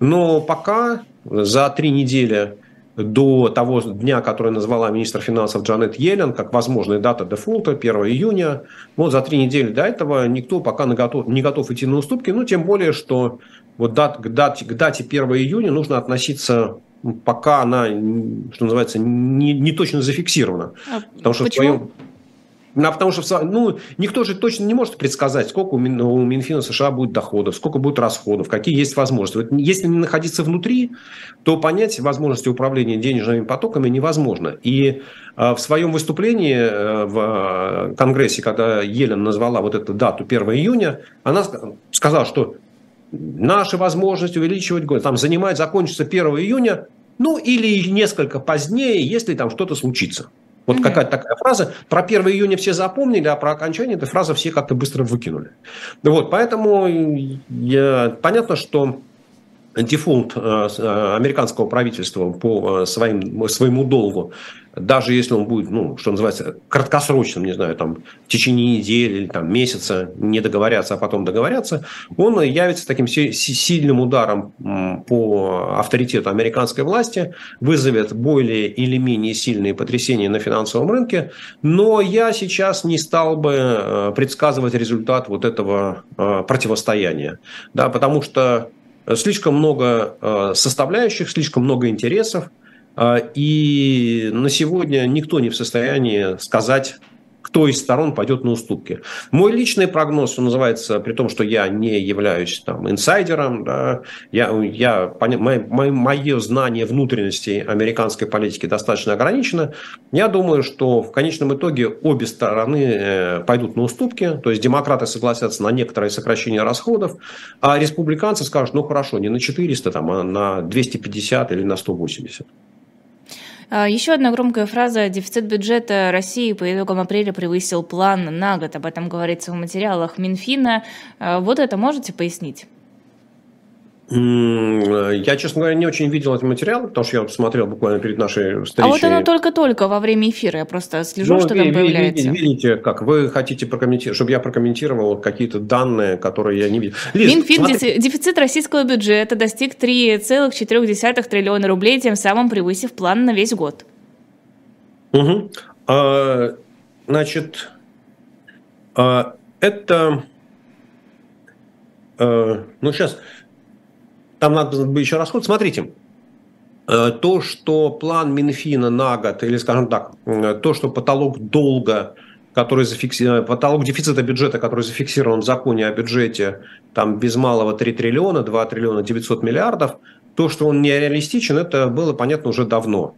но пока за три недели до того дня, который назвала министр финансов Джанет Йеллен, как возможная дата дефолта, 1 июня. Вот за три недели до этого никто пока не готов, не готов идти на уступки. Ну, тем более, что вот дат, к, дате, к дате 1 июня нужно относиться пока она, что называется, не, не точно зафиксирована. А потому что почему? в своем ну, а потому что ну, никто же точно не может предсказать, сколько у, Мин, у Минфина США будет доходов, сколько будет расходов, какие есть возможности. Вот если не находиться внутри, то понять возможности управления денежными потоками невозможно. И э, в своем выступлении э, в э, Конгрессе, когда Елен назвала вот эту дату 1 июня, она сказала, что наши возможности увеличивать год, там занимать, закончится 1 июня, ну или несколько позднее, если там что-то случится. Вот mm-hmm. какая-то такая фраза. Про 1 июня все запомнили, а про окончание этой фразы все как-то быстро выкинули. Вот, поэтому я, понятно, что дефолт э, э, американского правительства по э, своим, своему долгу, даже если он будет, ну, что называется, краткосрочным, не знаю, там, в течение недели или там, месяца не договорятся, а потом договорятся, он явится таким сильным ударом по авторитету американской власти, вызовет более или менее сильные потрясения на финансовом рынке, но я сейчас не стал бы предсказывать результат вот этого противостояния, да, потому что слишком много э, составляющих, слишком много интересов, э, и на сегодня никто не в состоянии сказать кто из сторон пойдет на уступки. Мой личный прогноз, что называется, при том, что я не являюсь там, инсайдером, да, я, я, мое, мое знание внутренностей американской политики достаточно ограничено, я думаю, что в конечном итоге обе стороны э, пойдут на уступки, то есть демократы согласятся на некоторое сокращение расходов, а республиканцы скажут, ну хорошо, не на 400, там, а на 250 или на 180. А, еще одна громкая фраза. Дефицит бюджета России по итогам апреля превысил план на год. Об этом говорится в материалах Минфина. А, вот это можете пояснить? Я, честно говоря, не очень видел эти материалы, потому что я смотрел буквально перед нашей встречей. А вот оно только-только во время эфира, я просто слежу, ну, что ви- там появляется. Видите, как вы хотите прокомментировать, чтобы я прокомментировал какие-то данные, которые я не видел. Лиз, Минфин смотри... дефицит российского бюджета достиг 3,4 триллиона рублей, тем самым превысив план на весь год. Угу. А, значит, а, это... А, ну, сейчас там надо бы еще расход. Смотрите, э, то, что план Минфина на год, или, скажем так, э, то, что потолок долга, который зафиксирован, потолок дефицита бюджета, который зафиксирован в законе о бюджете, там без малого 3 триллиона, 2 триллиона 900 миллиардов, то, что он нереалистичен, это было понятно уже давно.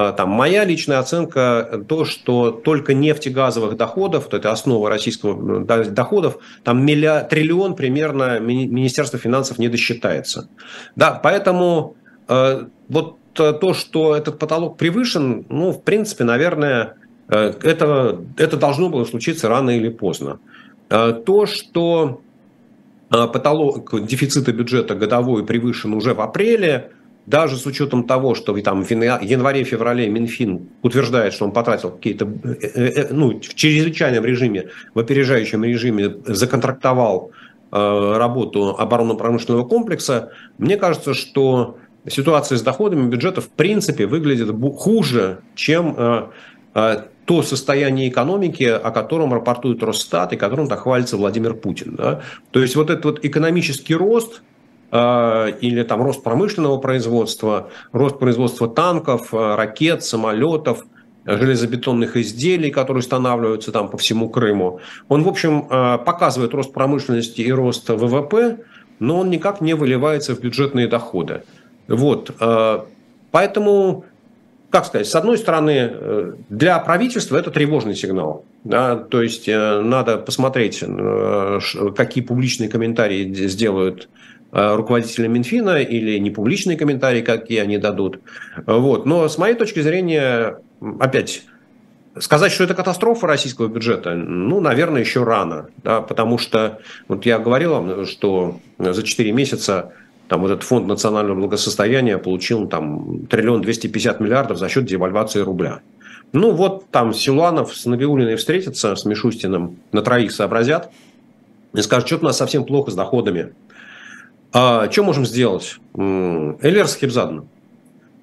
А, там, моя личная оценка то, что только нефтегазовых доходов, то это основа российского доходов, там миллиард, триллион примерно Министерство финансов не досчитается. Да, поэтому э, вот э, то, что этот потолок превышен, ну, в принципе, наверное, э, это, это должно было случиться рано или поздно. Э, то, что э, потолок дефицита бюджета годовой превышен уже в апреле, даже с учетом того, что там в январе-феврале Минфин утверждает, что он потратил какие-то, э, э, э, ну, в чрезвычайном режиме, в опережающем режиме законтрактовал работу оборонно-промышленного комплекса, мне кажется, что ситуация с доходами бюджета в принципе выглядит хуже, чем то состояние экономики, о котором рапортует Росстат и которым так хвалится Владимир Путин. Да? То есть вот этот вот экономический рост – Э, или там рост промышленного производства, рост производства танков, э, ракет, самолетов, железобетонных изделий, которые устанавливаются там по всему Крыму. Он, в общем, э, показывает рост промышленности и рост ВВП, но он никак не выливается в бюджетные доходы. Вот. Поэтому, как сказать, с одной стороны, для правительства это тревожный сигнал. Да, то есть надо посмотреть, какие публичные комментарии сделают Э, руководителя Минфина или непубличные комментарии, какие они дадут. Вот. Но с моей точки зрения, опять, сказать, что это катастрофа российского бюджета, ну, наверное, еще рано. Да, потому что, вот я говорил вам, что за 4 месяца там вот этот фонд национального благосостояния получил там триллион 250 миллиардов за счет девальвации рубля. Ну вот там Силуанов с Набиулиной встретятся, с Мишустиным, на троих сообразят и скажут, что-то у нас совсем плохо с доходами. А что можем сделать? Элер Схибзадна.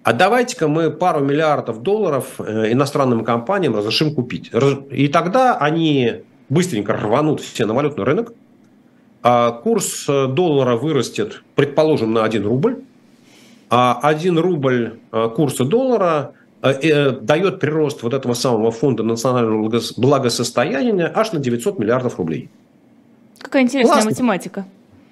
А давайте-ка мы пару миллиардов долларов э, иностранным компаниям разрешим купить. И тогда они быстренько рванут все на валютный рынок, а курс э, доллара вырастет, предположим, на 1 рубль, 1 рубль курса доллара дает прирост вот этого самого фонда национального благосостояния аж на 900 миллиардов рублей. Какая интересная Классно. математика.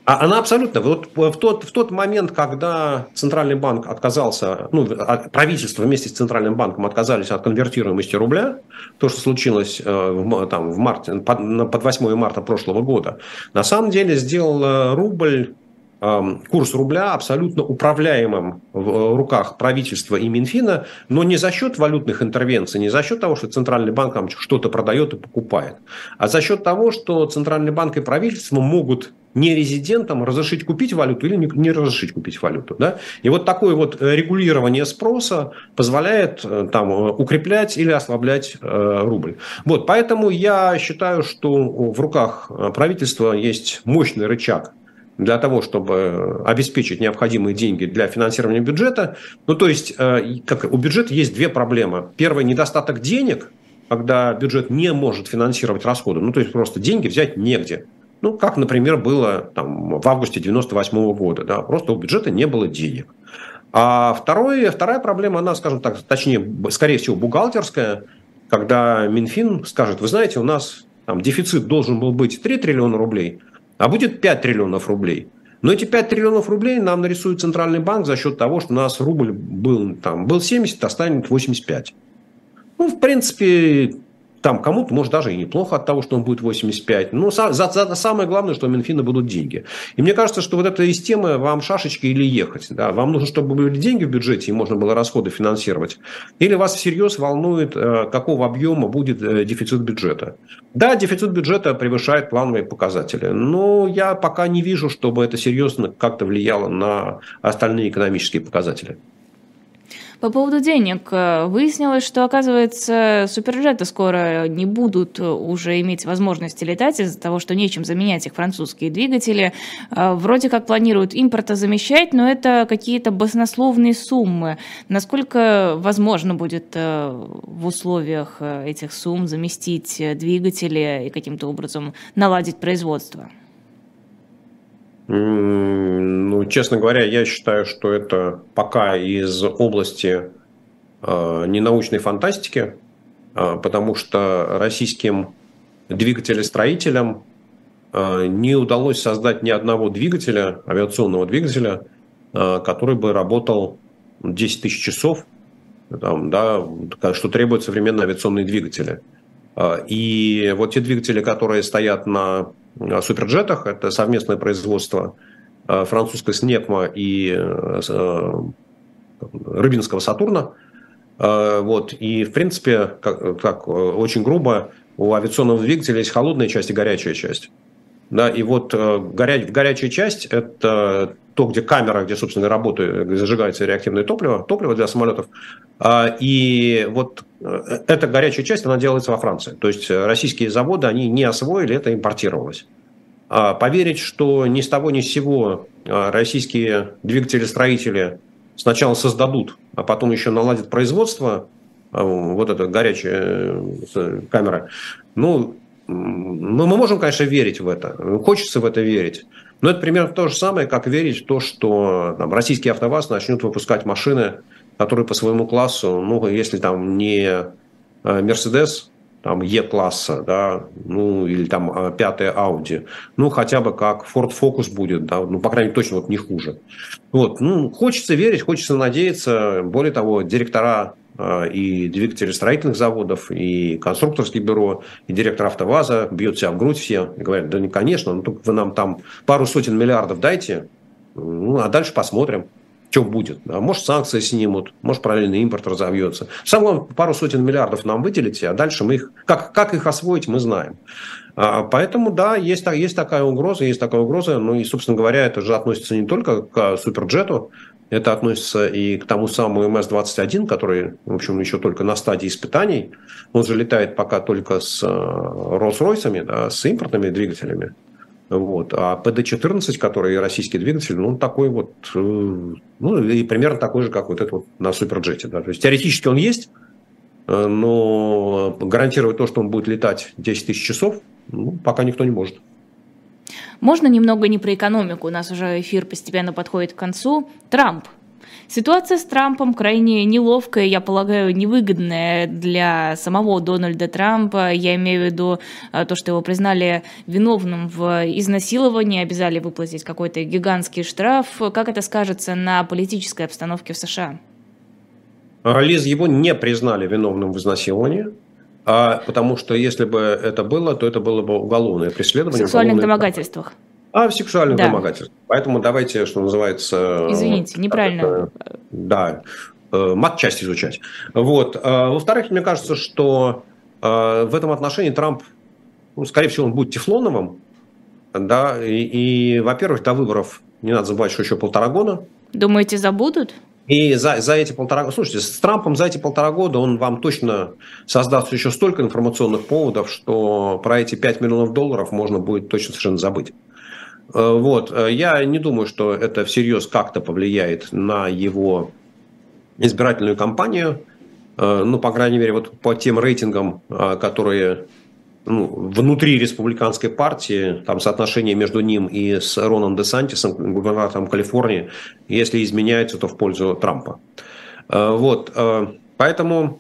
А она абсолютно. Вот в тот, в тот момент, когда Центральный банк отказался, ну, правительство вместе с Центральным банком отказались от конвертируемости рубля, то, что случилось э, там, в марте, под, под 8 марта прошлого года, на самом деле сделал рубль курс рубля абсолютно управляемым в э, руках правительства и Минфина, но не за счет валютных интервенций, не за счет того, что Центральный банк там что-то продает и покупает, а за счет того, что Центральный банк и правительство могут не резидентам разрешить купить валюту или не разрешить купить валюту. Да? И вот такое вот э, регулирование спроса позволяет э, там, укреплять или ослаблять рубль. Вот, поэтому я считаю, что в руках правительства есть мощный рычаг для того, чтобы обеспечить необходимые деньги для финансирования бюджета. Ну, то есть, э, как у бюджета есть две проблемы. Первая – недостаток денег, когда бюджет не может финансировать расходы. Ну, то есть, просто деньги взять негде. Ну, как, например, было там, в августе 1998 года. Да? Просто у бюджета не было денег. А второе, вторая проблема, она, скажем так, точнее, скорее всего, бухгалтерская, когда Минфин скажет, вы знаете, у нас там, дефицит должен был быть 3 триллиона рублей – а будет 5 триллионов рублей. Но эти 5 триллионов рублей нам нарисует Центральный банк за счет того, что у нас рубль был, там, был 70, а станет 85. Ну, в принципе, там кому-то, может, даже и неплохо от того, что он будет 85. Но за, за, самое главное, что у Минфина будут деньги. И мне кажется, что вот эта из темы вам шашечки или ехать. Да? Вам нужно, чтобы были деньги в бюджете, и можно было расходы финансировать. Или вас всерьез волнует, э, какого объема будет э, дефицит бюджета. Да, дефицит бюджета превышает плановые показатели. Но я пока не вижу, чтобы это серьезно как-то влияло на остальные экономические показатели. По поводу денег. Э, выяснилось, что, оказывается, суперджеты скоро не будут уже иметь возможности летать из-за того, что нечем заменять их французские двигатели. Э, вроде как планируют импорта замещать, но это какие-то баснословные суммы. Насколько возможно будет э, в условиях этих сумм заместить двигатели и каким-то образом наладить производство? Ну, честно говоря, я считаю, что это пока из области э, ненаучной фантастики, э, потому что российским двигателестроителям э, не удалось создать ни одного двигателя, авиационного двигателя, э, который бы работал 10 тысяч часов, там, да, что требуют современные авиационные двигатели. И вот те двигатели, которые стоят на суперджетах. Это совместное производство э, французской СНЕКМА и э, э, Рыбинского Сатурна. Вот. И, в принципе, как, как очень грубо, у авиационного двигателя есть холодная часть и горячая часть. Да, и вот горя... горячая часть – это то, где камера, где, собственно, работает, где зажигается реактивное топливо, топливо для самолетов. А, и вот э, эта горячая часть, она делается во Франции. То есть э, российские заводы, они не освоили, это импортировалось. А поверить, что ни с того ни с сего а, российские двигатели-строители сначала создадут, а потом еще наладят производство, вот эта горячая э, камера, ну, мы можем, конечно, верить в это, хочется в это верить, но это примерно то же самое, как верить в то, что там, российский АвтоВАЗ начнет выпускать машины, которые по своему классу, ну, если там не Мерседес, там Е-класса, да, ну, или там а, пятая Audi, ну, хотя бы как Ford Focus будет, да, ну, по крайней мере, точно вот не хуже. Вот, ну, хочется верить, хочется надеяться, более того, директора и двигатели строительных заводов, и конструкторские бюро, и директор АвтоВАЗа бьют себя в грудь все и говорят, да, не, конечно, ну, только вы нам там пару сотен миллиардов дайте, ну, а дальше посмотрим что будет. Да? Может, санкции снимут, может, параллельный импорт разовьется. Самое пару сотен миллиардов нам выделите, а дальше мы их... Как, как их освоить, мы знаем. А, поэтому, да, есть, есть такая угроза, есть такая угроза. Ну и, собственно говоря, это же относится не только к суперджету, это относится и к тому самому МС-21, который, в общем, еще только на стадии испытаний. Он же летает пока только с Rolls-Royce, да, с импортными двигателями. Вот. А PD-14, который российский двигатель, ну, такой вот, э, ну, и примерно такой же, как вот этот вот на Суперджете. Да. То есть, теоретически он есть, э, но гарантировать то, что он будет летать 10 тысяч часов, ну, пока никто не может. Можно немного не про экономику? У нас уже эфир постепенно подходит к концу. Трамп Ситуация с Трампом крайне неловкая, я полагаю, невыгодная для самого Дональда Трампа. Я имею в виду э, то, что его признали виновным в изнасиловании, обязали выплатить какой-то гигантский штраф. Как это скажется на политической обстановке в США? Лиз его не признали виновным в изнасиловании. А, потому что если бы это было, то это было бы уголовное преследование. В сексуальных домогательствах. А, в сексуальных да. домогательствах. Поэтому давайте, что называется... Извините, неправильно. Это, да, э, мат-часть изучать. Вот. Во-вторых, мне кажется, что в этом отношении Трамп, ну, скорее всего, он будет тефлоновым. Да, и, и во-первых, до выборов не надо забывать, что еще полтора года. Думаете, забудут? И за, за эти полтора года, слушайте, с Трампом за эти полтора года он вам точно создаст еще столько информационных поводов, что про эти 5 миллионов долларов можно будет точно совершенно забыть. Э, вот. Я не думаю, что это всерьез как-то повлияет на его избирательную кампанию. Э, ну, по крайней мере, вот по тем рейтингам, э, которые ну, внутри республиканской партии, там соотношение между ним и с Роном де Сантисом, губернатором Калифорнии, если изменяется, то в пользу Трампа. Э, вот, э, поэтому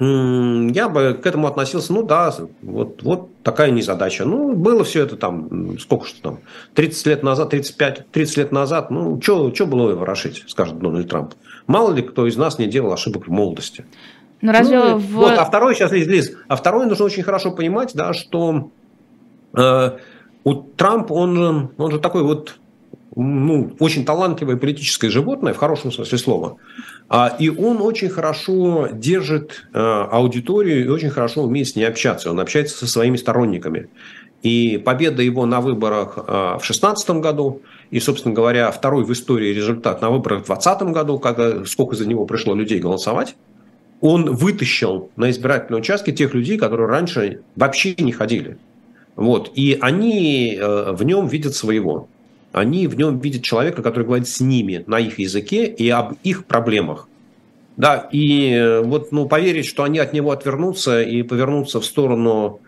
я бы к этому относился, ну да, вот, вот такая незадача. Ну, было все это там, сколько что там, 30 лет назад, 35, 30 лет назад, ну, что было ворошить, скажет Дональд Трамп. Мало ли кто из нас не делал ошибок в молодости. Ну, разве ну, в... вот, а второй, сейчас, Лиз, Лиз, а второй нужно очень хорошо понимать, да, что э, у Трамп, он, он же такой вот ну, очень талантливое политическое животное, в хорошем смысле слова. А, и он очень хорошо держит э, аудиторию и очень хорошо умеет с ней общаться. Он общается со своими сторонниками. И победа его на выборах э, в 2016 году, и, собственно говоря, второй в истории результат на выборах в 2020 году, когда сколько за него пришло людей голосовать, он вытащил на избирательные участки тех людей, которые раньше вообще не ходили. Вот. И они э, в нем видят своего. Они в нем видят человека, который говорит с ними на их языке и об их проблемах. Да, и э, вот ну, поверить, что они от него отвернутся и повернутся в сторону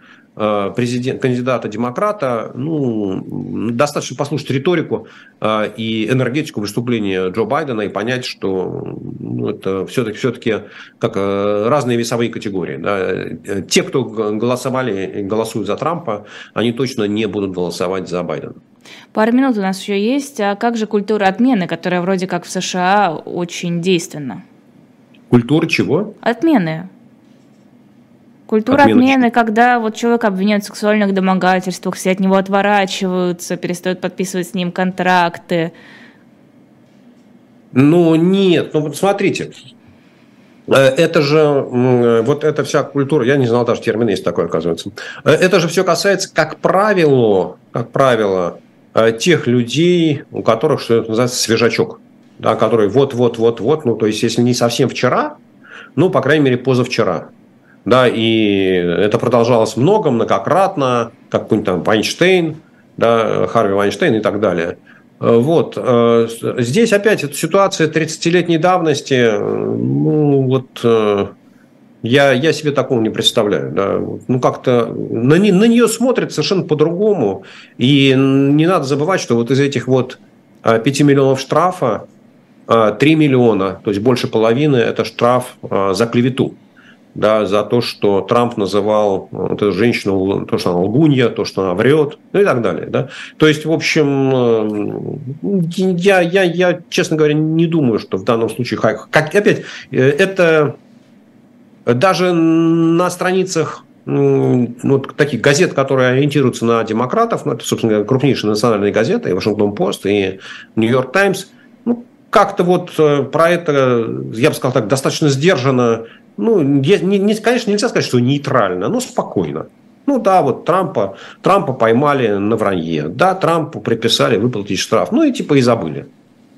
президент, кандидата демократа, ну, достаточно послушать риторику э, и энергетику выступления Джо Байдена и понять, что ну, это все-таки, все-таки как э, разные весовые категории. Да. Те, кто голосовали голосуют за Трампа, они точно не будут голосовать за Байдена. Пару минут у нас еще есть. А как же культура отмены, которая вроде как в США очень действенна? Культура чего? Отмены. Культура отмены, отмены когда вот человек обвиняют в сексуальных домогательствах, все от него отворачиваются, перестают подписывать с ним контракты. Ну, нет, ну вот смотрите, э, это же, вот эта вся культура, я не знал даже термин есть такой, оказывается. Э, это же все касается, как правило, как правило, э, тех людей, у которых, что называется, свежачок, да, который вот-вот-вот-вот, ну, то есть, если не совсем вчера, ну, по крайней мере, позавчера да, и это продолжалось много, многократно, как какой-нибудь там Вайнштейн, да, Харви Вайнштейн и так далее. Вот. Э, здесь опять эта ситуация 30-летней давности, ну, вот э, я, я себе такого не представляю. Да. Ну, как-то на, на нее смотрят совершенно по-другому. И не надо забывать, что вот из этих вот 5 э, миллионов штрафа 3 миллиона, то есть больше половины, это штраф за клевету да, за то, что Трамп называл вот эту женщину, то, что она лгунья, то, что она врет, ну и так далее. Да. То есть, в общем, э, я, я, я, честно говоря, не думаю, что в данном случае, как, опять, э, это даже на страницах ну, таких газет, которые ориентируются на демократов, ну, это, собственно крупнейшие национальные газеты, и Вашингтон Пост, и Нью-Йорк Таймс, ну, как-то вот э, про это, я бы сказал так, достаточно сдержанно ну, не, не, конечно, нельзя сказать, что нейтрально, но спокойно. Ну да, вот Трампа, Трампа поймали на вранье. Да, Трампу приписали выплатить штраф. Ну и типа и забыли.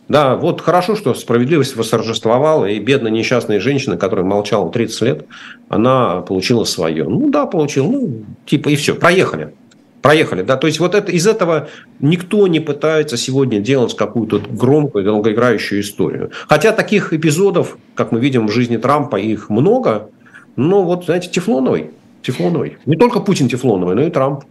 Да, вот хорошо, что справедливость восторжествовала, и бедная несчастная женщина, которая молчала 30 лет, она получила свое. Ну да, получила, ну типа и все, проехали. Проехали, да, то есть вот это, из этого никто не пытается сегодня делать какую-то громкую, долгоиграющую историю. Хотя таких эпизодов, как мы видим в жизни Трампа, их много, но вот, знаете, Тефлоновый, Тефлоновый. Не только Путин Тефлоновый, но и Трамп.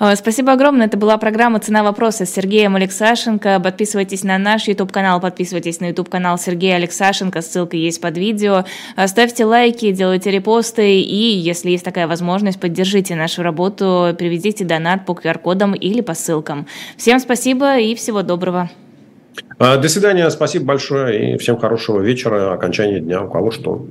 Э, спасибо огромное. Это была программа «Цена вопроса» с Сергеем Алексашенко. Подписывайтесь на наш YouTube-канал, подписывайтесь на YouTube-канал Сергея Алексашенко. Ссылка есть под видео. Э, ставьте лайки, делайте репосты. И, если есть такая возможность, поддержите нашу работу, приведите донат по QR-кодам или по ссылкам. Всем спасибо и всего доброго. До свидания, спасибо большое и всем хорошего вечера, окончания дня, у кого что.